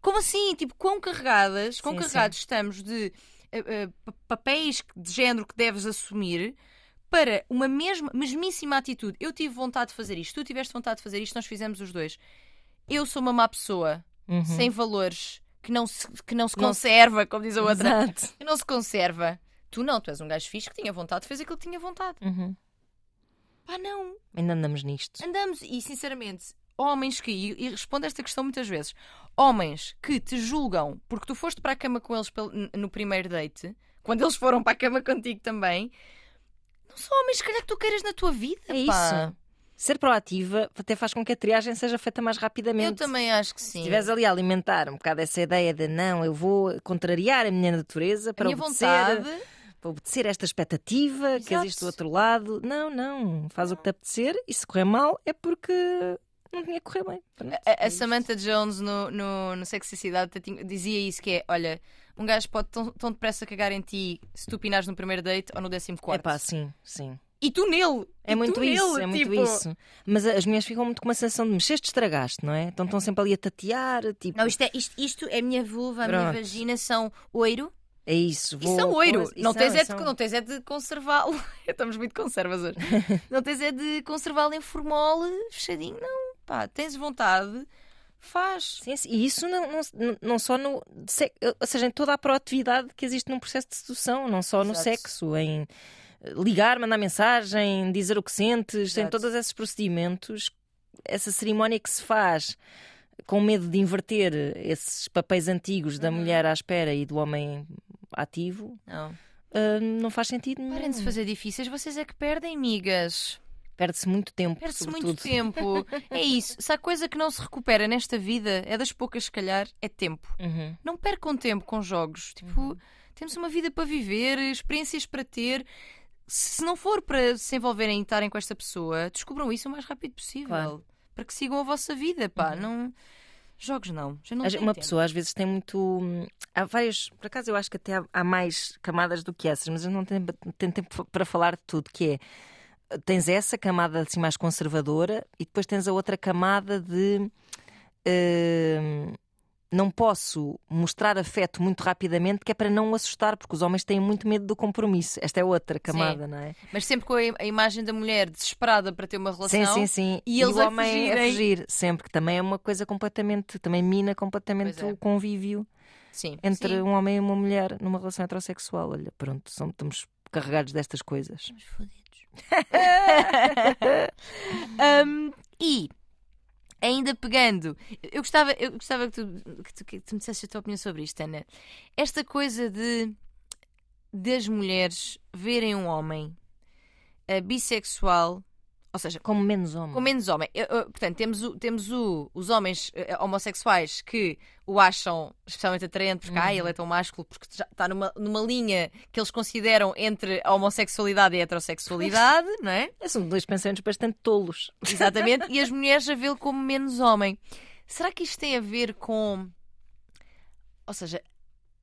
Como assim? Tipo, quão carregadas, quão Sim, carregados estamos de eh, pa- papéis de género que deves assumir para uma mesma, mesmíssima atitude. Eu tive vontade de fazer isto, tu tiveste vontade de fazer isto, nós fizemos os dois. Eu sou uma má pessoa, Uhum. sem valores, que não se, que não se Não se- conserva, como diz a outra. Exato. Que não se conserva. Tu não, tu és um gajo fixe que tinha vontade, fez aquilo que tinha vontade. Uhum. Pá, não. Ainda andamos nisto. Andamos, e sinceramente, homens que, e, e respondo esta questão muitas vezes, homens que te julgam porque tu foste para a cama com eles no primeiro date, quando eles foram para a cama contigo também, são homens, se calhar, que tu queiras na tua vida. É pá. isso. Ser proativa até faz com que a triagem seja feita mais rapidamente. Eu também acho que Se sim. estiveres ali a alimentar um bocado essa ideia de não, eu vou contrariar a minha natureza a para minha obedecer, vontade. para obedecer esta expectativa que Exato. existe do outro lado. Não, não. Faz o que te apetecer e se correr mal é porque não tinha que correr bem. Pronto, A, é a isto. Samantha Jones no, no, no Sexicidade dizia isso: que é, olha, um gajo pode tão, tão depressa cagar em ti se tu pinares no primeiro date ou no décimo É quarto. pá, sim, sim. E tu nele! É E muito isso, nele, é muito tipo- isso. Mas as mulheres ficam muito com uma sensação de mexeste, estragaste, não é? Então estão sempre ali a tatear, tipo, Não, isto é, isto, isto é a minha vulva, a minha Pronto. vagina são oiro. é isso. E Vou, são oiro. e não, são, tens e é de, são. não tens é de conservá-lo. Estamos muito conservas hoje. não tens é de conservá-lo em formol fechadinho, não. Pá, tens vontade, faz. Sim, sim. E isso não, não, não só no. Ou seja, em toda a proatividade que existe num processo de sedução, não só no Exato. sexo, em eh, ligar, mandar mensagem, dizer o que sentes, em Exato. todos esses procedimentos, essa cerimónia que se faz com medo de inverter esses papéis antigos da Uhum. mulher à espera e do homem ativo, Não. ah, não faz sentido nenhum. Parem de fazer difíceis, vocês é que perdem, migas. Perde-se muito tempo. Perde-se muito tempo. É isso. Se há coisa que não se recupera nesta vida, é das poucas, se calhar, é tempo. Uhum. Não percam tempo com jogos. Tipo, temos uma vida para viver, experiências para ter. Se não for para se envolverem e estarem com esta pessoa, descubram isso o mais rápido possível. Claro. Para que sigam a vossa vida, pá. Não... Jogos não. Já não Uma tempo. pessoa às vezes tem muito. hum, Há vários. Por acaso eu acho que até há, mais camadas do que essas, mas eu não tenho, tenho tempo para falar de tudo, que é. Tens essa camada assim mais conservadora e depois tens a outra camada de. hum, não posso mostrar afeto muito rapidamente, que é para não o assustar, porque os homens têm muito medo do compromisso. Esta é outra camada, não é? Mas sempre com a im- a imagem da mulher desesperada para ter uma relação. Sim, sim, sim. E eles o a homem a fugirem. fugir, sempre, que também é uma coisa completamente. Também mina completamente é. o convívio Sim, entre sim. um homem e uma mulher numa relação heterossexual. Olha, pronto, somos, estamos carregados destas coisas. Fodidos. Um, e ainda pegando, eu gostava, eu gostava que, tu, que, tu, que tu me dissesse a tua opinião sobre isto, Ana. Esta coisa de das mulheres verem um homem eh, bissexual, ou seja, Como menos homem. com menos homem. Portanto, temos, o- temos o- os homens eh, homossexuais que o acham especialmente atraente porque ah, ele é tão másculo, porque já está numa, numa linha que eles consideram entre a homossexualidade e a heterossexualidade, não é? São dois pensamentos bastante tolos. Exatamente. e as mulheres a vê-lo como menos homem. Será que isto tem a ver com. Ou seja,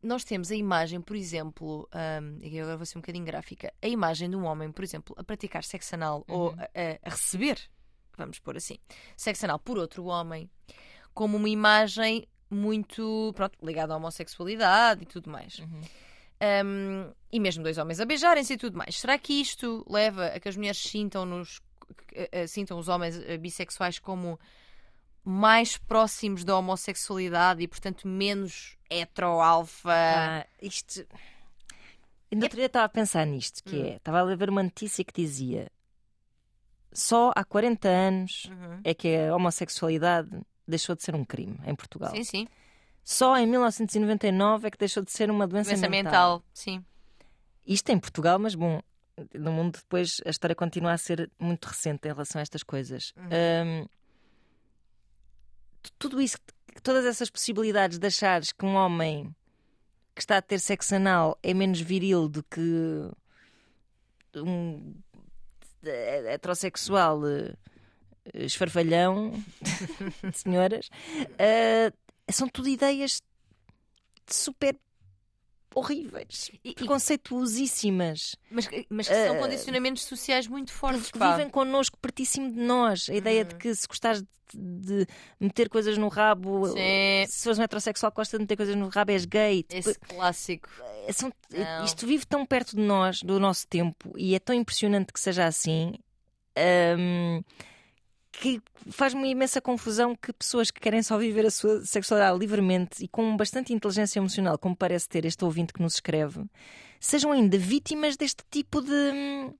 nós temos a imagem, por exemplo, hum, e agora vou ser um bocadinho gráfica, a imagem de um homem, por exemplo, a praticar sexo anal ou a, a- receber, vamos pôr assim, sexo anal por outro homem, como uma imagem muito, pronto, ligada à homossexualidade e tudo mais. Um, e mesmo dois homens a beijarem-se e tudo mais. Será que isto leva a que as mulheres sintam-nos, eh, eh, sintam os homens eh, bissexuais como mais próximos da homossexualidade e, portanto, menos hetero-alfa? Ah, isto. Ainda outro dia estava a pensar nisto, que Hum. é, estava a ler uma notícia que dizia só há 40 anos Uhum. é que a homossexualidade deixou de ser um crime em Portugal. Sim, sim. Só em 1999 é que deixou de ser uma doença, Doença mental. mental, sim. Isto em Portugal, mas bom, no mundo depois a história continua a ser muito recente em relação a estas coisas. Hum, t- tudo isso, todas essas possibilidades de achares que um homem que está a ter sexo anal é menos viril do que um heterossexual eh, esfarfalhão senhoras, eh, são tudo ideias super horríveis, E- preconceituosíssimas. Mas, mas que são condicionamentos sociais muito fortes, que vivem connosco pertíssimo de nós. A ideia Uhum. de que se gostares de, de meter coisas no rabo, Sim. se fores um heterossexual que gosta de meter coisas no rabo, és gay. Tipo, Esse clássico. é- são- Não. isto vive tão perto de nós, do nosso tempo, e é tão impressionante que seja assim. hum, que faz-me uma imensa confusão que pessoas que querem só viver a sua sexualidade livremente e com bastante inteligência emocional, como parece ter este ouvinte que nos escreve, sejam ainda vítimas deste tipo de,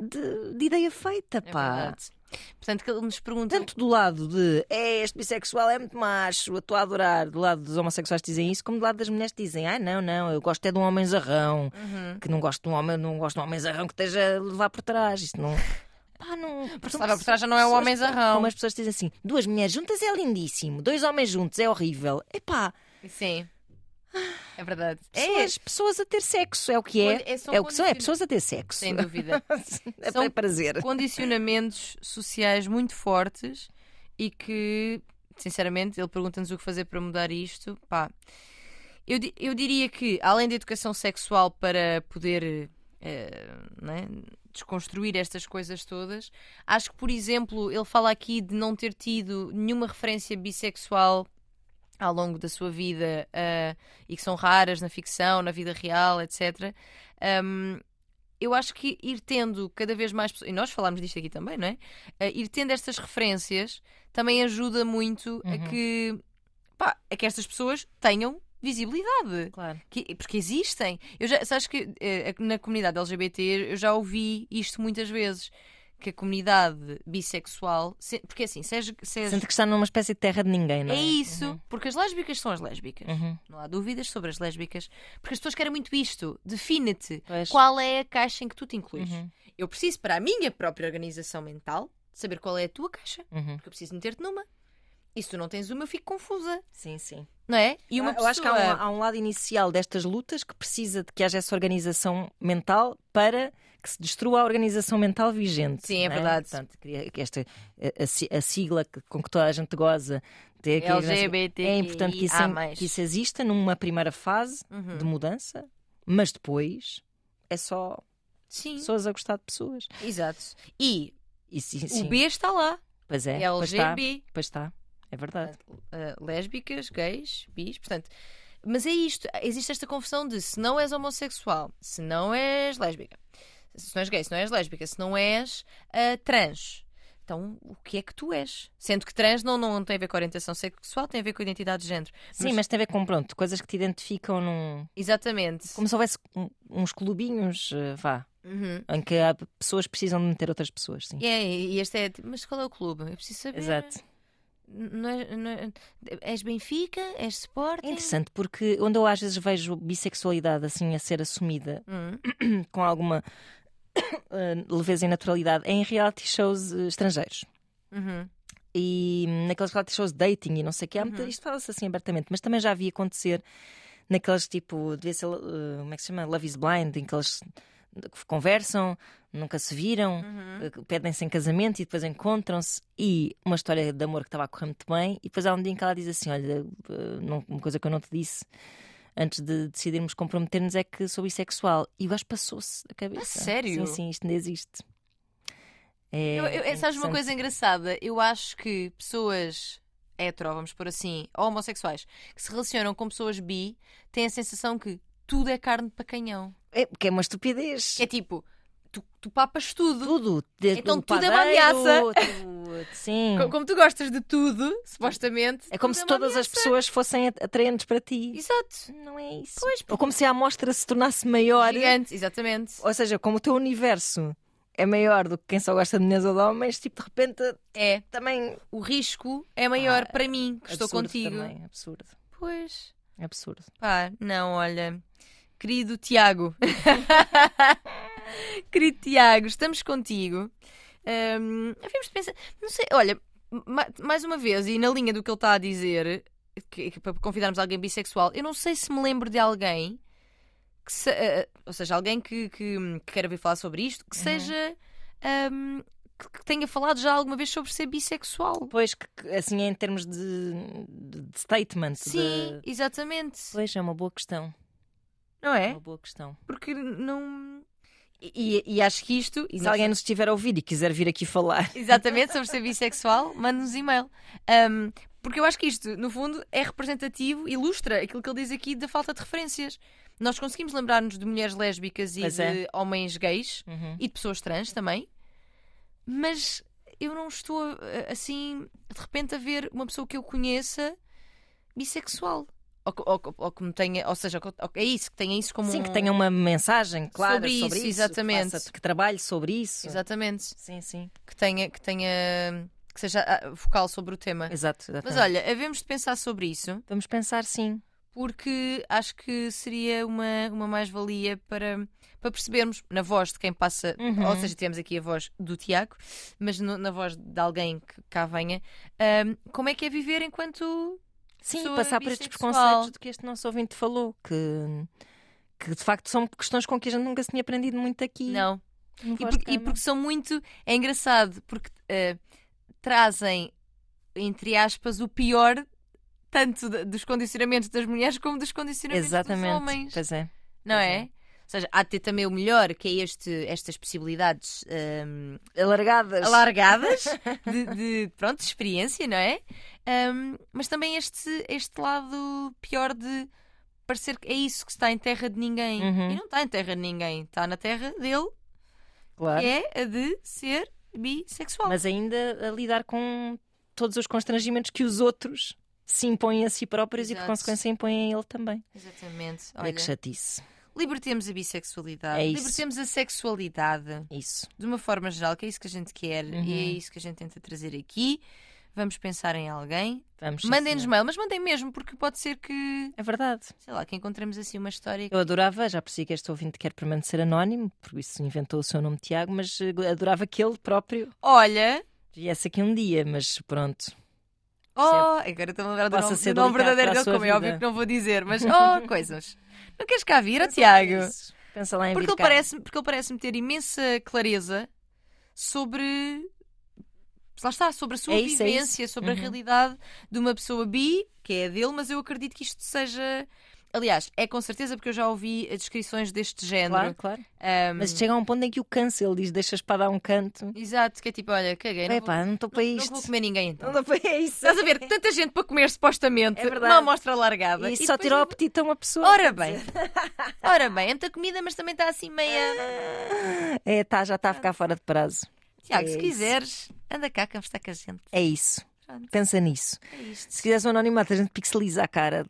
de, de ideia feita, É pá. verdade. Portanto, que ele nos pergunta. Tanto do lado de é, este bissexual é muito macho, estou a adorar, do lado dos homossexuais que dizem isso, como do lado das mulheres que dizem, ah, não, não, eu gosto é de um homem zarrão, Uhum. que não gosto de um homem, não gosto de um homem zarrão que esteja a levar por trás. Isto não. Pá, não. Porque trás já não é o homem zarrão. Como as pessoas dizem assim, duas mulheres juntas é lindíssimo, dois homens juntos é horrível. Epá, Sim. É verdade. pessoas, pessoas a ter sexo, é o que é. É É o que são, é pessoas a ter sexo. Sem dúvida. é São- prazer. Condicionamentos sociais muito fortes e que, sinceramente, ele pergunta-nos o que fazer para mudar isto. Pá, eu, eu diria que, além da educação sexual para poder eh, né, desconstruir estas coisas todas, acho que, por exemplo, ele fala aqui de não ter tido nenhuma referência bissexual ao longo da sua vida eh, e que são raras na ficção, na vida real, etc. Um, eu acho que ir tendo cada vez mais pessoas, e nós falámos disto aqui também, não é? Uh, ir tendo estas referências também ajuda muito a Uhum. que, pá, a que estas pessoas tenham visibilidade. Claro. Que- porque existem. Eu já, sabes que eh, na comunidade LGBT eu já ouvi isto muitas vezes. Que a comunidade bissexual, se- porque assim, seja, seja Sente que está numa espécie de terra de ninguém, não é? é isso, porque as lésbicas são as lésbicas. Uhum. Não há dúvidas sobre as lésbicas, porque as pessoas querem muito isto. Define-te. Qual é a caixa em que tu te incluís? Uhum. Eu preciso, para a minha própria organização mental, saber qual é a tua caixa. Uhum. Porque eu preciso meter-te numa. E se tu não tens uma, eu fico confusa. Sim, sim. Não é? E uma eu pessoa... acho que há um, há um lado inicial destas lutas que precisa de que haja essa organização mental para que se destrua a organização mental vigente. Sim, é não verdade. Portanto, esta, a, a a sigla com que toda a gente goza ter aqui- LGBTQIA+. é importante que isso, que isso exista numa primeira fase Uhum. de mudança, mas depois é só Sim, pessoas a gostar de pessoas. exato. E E, sim, o sim. B está lá. Pois é, pois está, LGB. pois está. É verdade. Uh, lésbicas, gays, bis, portanto. Mas é isto, existe esta confusão de se não és homossexual, se não és lésbica, se não és gay, se não és lésbica, se não és uh, trans. Então, o que é que tu és? Sendo que trans não, não tem a ver com orientação sexual, tem a ver com identidade de género. Sim, mas tem a ver com pronto, coisas que te identificam num. Exatamente. Como se houvesse um- uns clubinhos, eh, vá, Uhum. em que há pessoas precisam de meter outras pessoas, sim. É, e este é, mas qual é o clube? Eu preciso saber. Exato. Não é- não é- és Benfica? És Sporting? É interessante porque onde eu às vezes vejo bissexualidade assim a ser assumida Hum. com alguma eh, leveza e naturalidade é em reality shows eh, estrangeiros. Uhum. E naqueles reality shows dating e não sei o que, muita- isto fala-se assim abertamente, mas também já vi acontecer naqueles tipo, devia ser, eh, como é que se chama? Love is Blind, em que eles conversam, nunca se viram, eh, pedem-se em casamento e depois encontram-se. E uma história de amor que estava a correr muito bem, e depois há um dia em que ela diz assim: Olha, eh, uma coisa que eu não te disse. Antes de decidirmos comprometer-nos é que sou bissexual. E o gajo passou-se a cabeça. A sério? Sim, sim, isto ainda existe. É, Eu, eu, é sabes uma coisa engraçada? Eu acho que pessoas hetero, vamos por assim, ou homossexuais, que se relacionam com pessoas bi, têm a sensação que tudo é carne para canhão. É, porque é uma estupidez. É tipo, tu, tu papas tudo. tudo. desde Então tudo é uma padeiro, ameaça. tudo- Sim. Co- Como tu gostas de tudo, supostamente. É como se uma todas as ameaça. pessoas fossem at- atraentes para ti. Exato. Não é isso. Pois, Ou como se a amostra se tornasse maior. Gigante, exatamente. Ou seja, como o teu universo é maior do que quem só gosta de mulheres ou de homens, tipo, de repente É. também. O risco é maior Ah, para mim, que estou contigo. Também, absurdo. Pois. Absurdo. Pá, não, olha. Querido Tiago. Querido Tiago, estamos contigo. Hum, havíamos de pensar. Não sei, olha, ma- mais uma vez, e na linha do que ele está a dizer, que, que para convidarmos alguém bissexual, eu não sei se me lembro de alguém que se- eh, ou seja, alguém que, que, que queira vir falar sobre isto, que seja. hum, que, tenha falado já alguma vez sobre ser bissexual. Pois, que, assim, em termos de, de- de statement. Sim, de- exatamente. Pois, é uma boa questão. Não é? Uma boa questão. Porque não. E, e- acho que isto. e Se não alguém nos estiver a ouvir e quiser vir aqui falar. Exatamente, sobre ser bissexual, manda-nos e-mail. Um, porque eu acho que isto, no fundo, é representativo, ilustra aquilo que ele diz aqui da falta de referências. Nós conseguimos lembrar-nos de mulheres lésbicas e Pois de é. homens gays Uhum. e de pessoas trans também, mas eu não estou a- assim, de repente, a ver uma pessoa que eu conheça bissexual. Ou, ou, ou que tenha, ou seja, é isso, que tenha isso como Sim, um- que tenha uma mensagem clara Sobre sobre, isso, isso, exatamente. Que, faça- que trabalhe sobre isso. Exatamente. Sim, sim. Que tenha, que tenha, que seja ah, focal sobre o tema. Exato, exatamente. Mas olha, havemos de pensar sobre isso, Vamos pensar sim. porque acho que seria uma, uma mais-valia para, para percebermos, na voz de quem passa, Uhum. ou seja, temos aqui a voz do Tiago, mas no- na voz de alguém que cá venha, ahm, como é que é viver enquanto. Sim, Pessoa passar por estes preconceitos de que este nosso ouvinte falou, que, que de facto são questões com que a gente nunca se tinha aprendido muito aqui. Não. E, por- e porque são muito. É engraçado, porque ah, trazem entre aspas, o pior tanto dos condicionamentos das mulheres como dos condicionamentos Exatamente. dos homens. Pois é. Não Pois é? é. Ou seja, há de ter também o melhor, que é este, estas possibilidades hum, Alargadas. alargadas de, de, pronto, de experiência, não é? Hum, mas também este, este lado pior de parecer que é isso que está em terra de ninguém. Uhum. E não está em terra de ninguém, está na terra dele, Claro. que é a de ser bissexual. Mas ainda a lidar com todos os constrangimentos que os outros se impõem a si próprios e, por Exato. consequência, impõem a ele também. Exatamente. É Olha, que chatice. Libertemos a bissexualidade, É libertemos a sexualidade. Isso. de uma forma geral, que é isso que a gente quer Uhum. e é isso que a gente tenta trazer aqui. Vamos pensar em alguém. Vamos. Mandem-nos mail, mas mandem mesmo, porque pode ser que, É verdade. sei lá, que encontremos assim uma história. Eu adorava, já percebi que este ouvinte quer permanecer anónimo, por isso inventou o seu nome Tiago, mas eh, adorava que ele próprio Olha, viesse aqui um dia, mas pronto. oh, agora estou a lembrar do nome, do nome verdadeiro dele, como é óbvio que não vou dizer, mas oh, coisas. Não queres cá vir, Pensa Tiago? Pensa lá em Porque ele, parece, porque ele parece-me ter imensa clareza sobre. Lá está, sobre a sua É isso, é vivência, isso. sobre a Uhum. realidade de uma pessoa bi, que é a dele, mas eu acredito que isto seja. Aliás, é com certeza porque eu já ouvi descrições deste género. Claro, claro. Ahm, Mas chega a um ponto em que o ele diz: deixas para dar um canto. Exato, que é tipo, olha, caguei, não, É vou, pá, não estou para não isto. vou comer ninguém então. Não dá para isso. Estás a ver, tanta gente para comer supostamente, É verdade. não mostra largada. E só depois tirou não- o apetite a uma pessoa. Ora bem, ora bem, é muita comida, mas também está assim meia. É, tá, já está a ficar fora de prazo. Tiago, É se isso. quiseres, anda cá conversar com a gente. É isso. Pronto, Pensa nisso. é isto. Se quiseres um anonimato, a gente pixeliza a cara.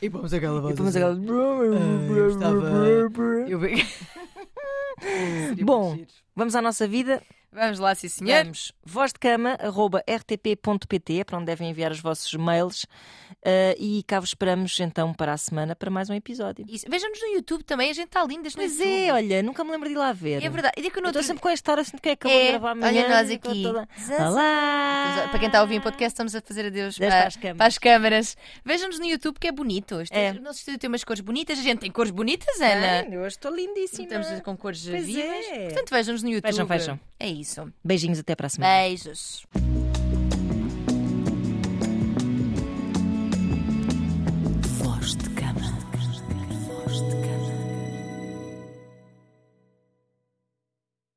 E pomos aquela voz. E pomos assim. aquela- eu estava- Eu Bom. Vamos à nossa vida. Vamos lá, sim senhor. Vamos. Voz de cama, arroba rtp.pt, é para onde devem enviar os vossos mails. Ah, e cá vos esperamos então para a semana para mais um episódio. Isso. Vejam-nos no YouTube também, a gente está no Pois YouTube. é, olha, nunca me lembro de ir lá ver. É verdade. E Eu estou outro... sempre com esta hora, assim, que é que eu vou É, gravar amanhã. olha nós aqui. toda-. Olá! Para quem está a ouvir em podcast, estamos a fazer adeus para, para as câmaras. para as câmaras. Vejam-nos no YouTube que é bonito. Este- É. O nosso estúdio tem umas cores bonitas. A gente tem cores bonitas, Ana. Ai, eu estou lindíssima. Estamos com cores Pois vivas. é. Portanto, vejam-nos no YouTube. Vejam, vejam. É isso. Beijinhos, até para a semana. Beijos.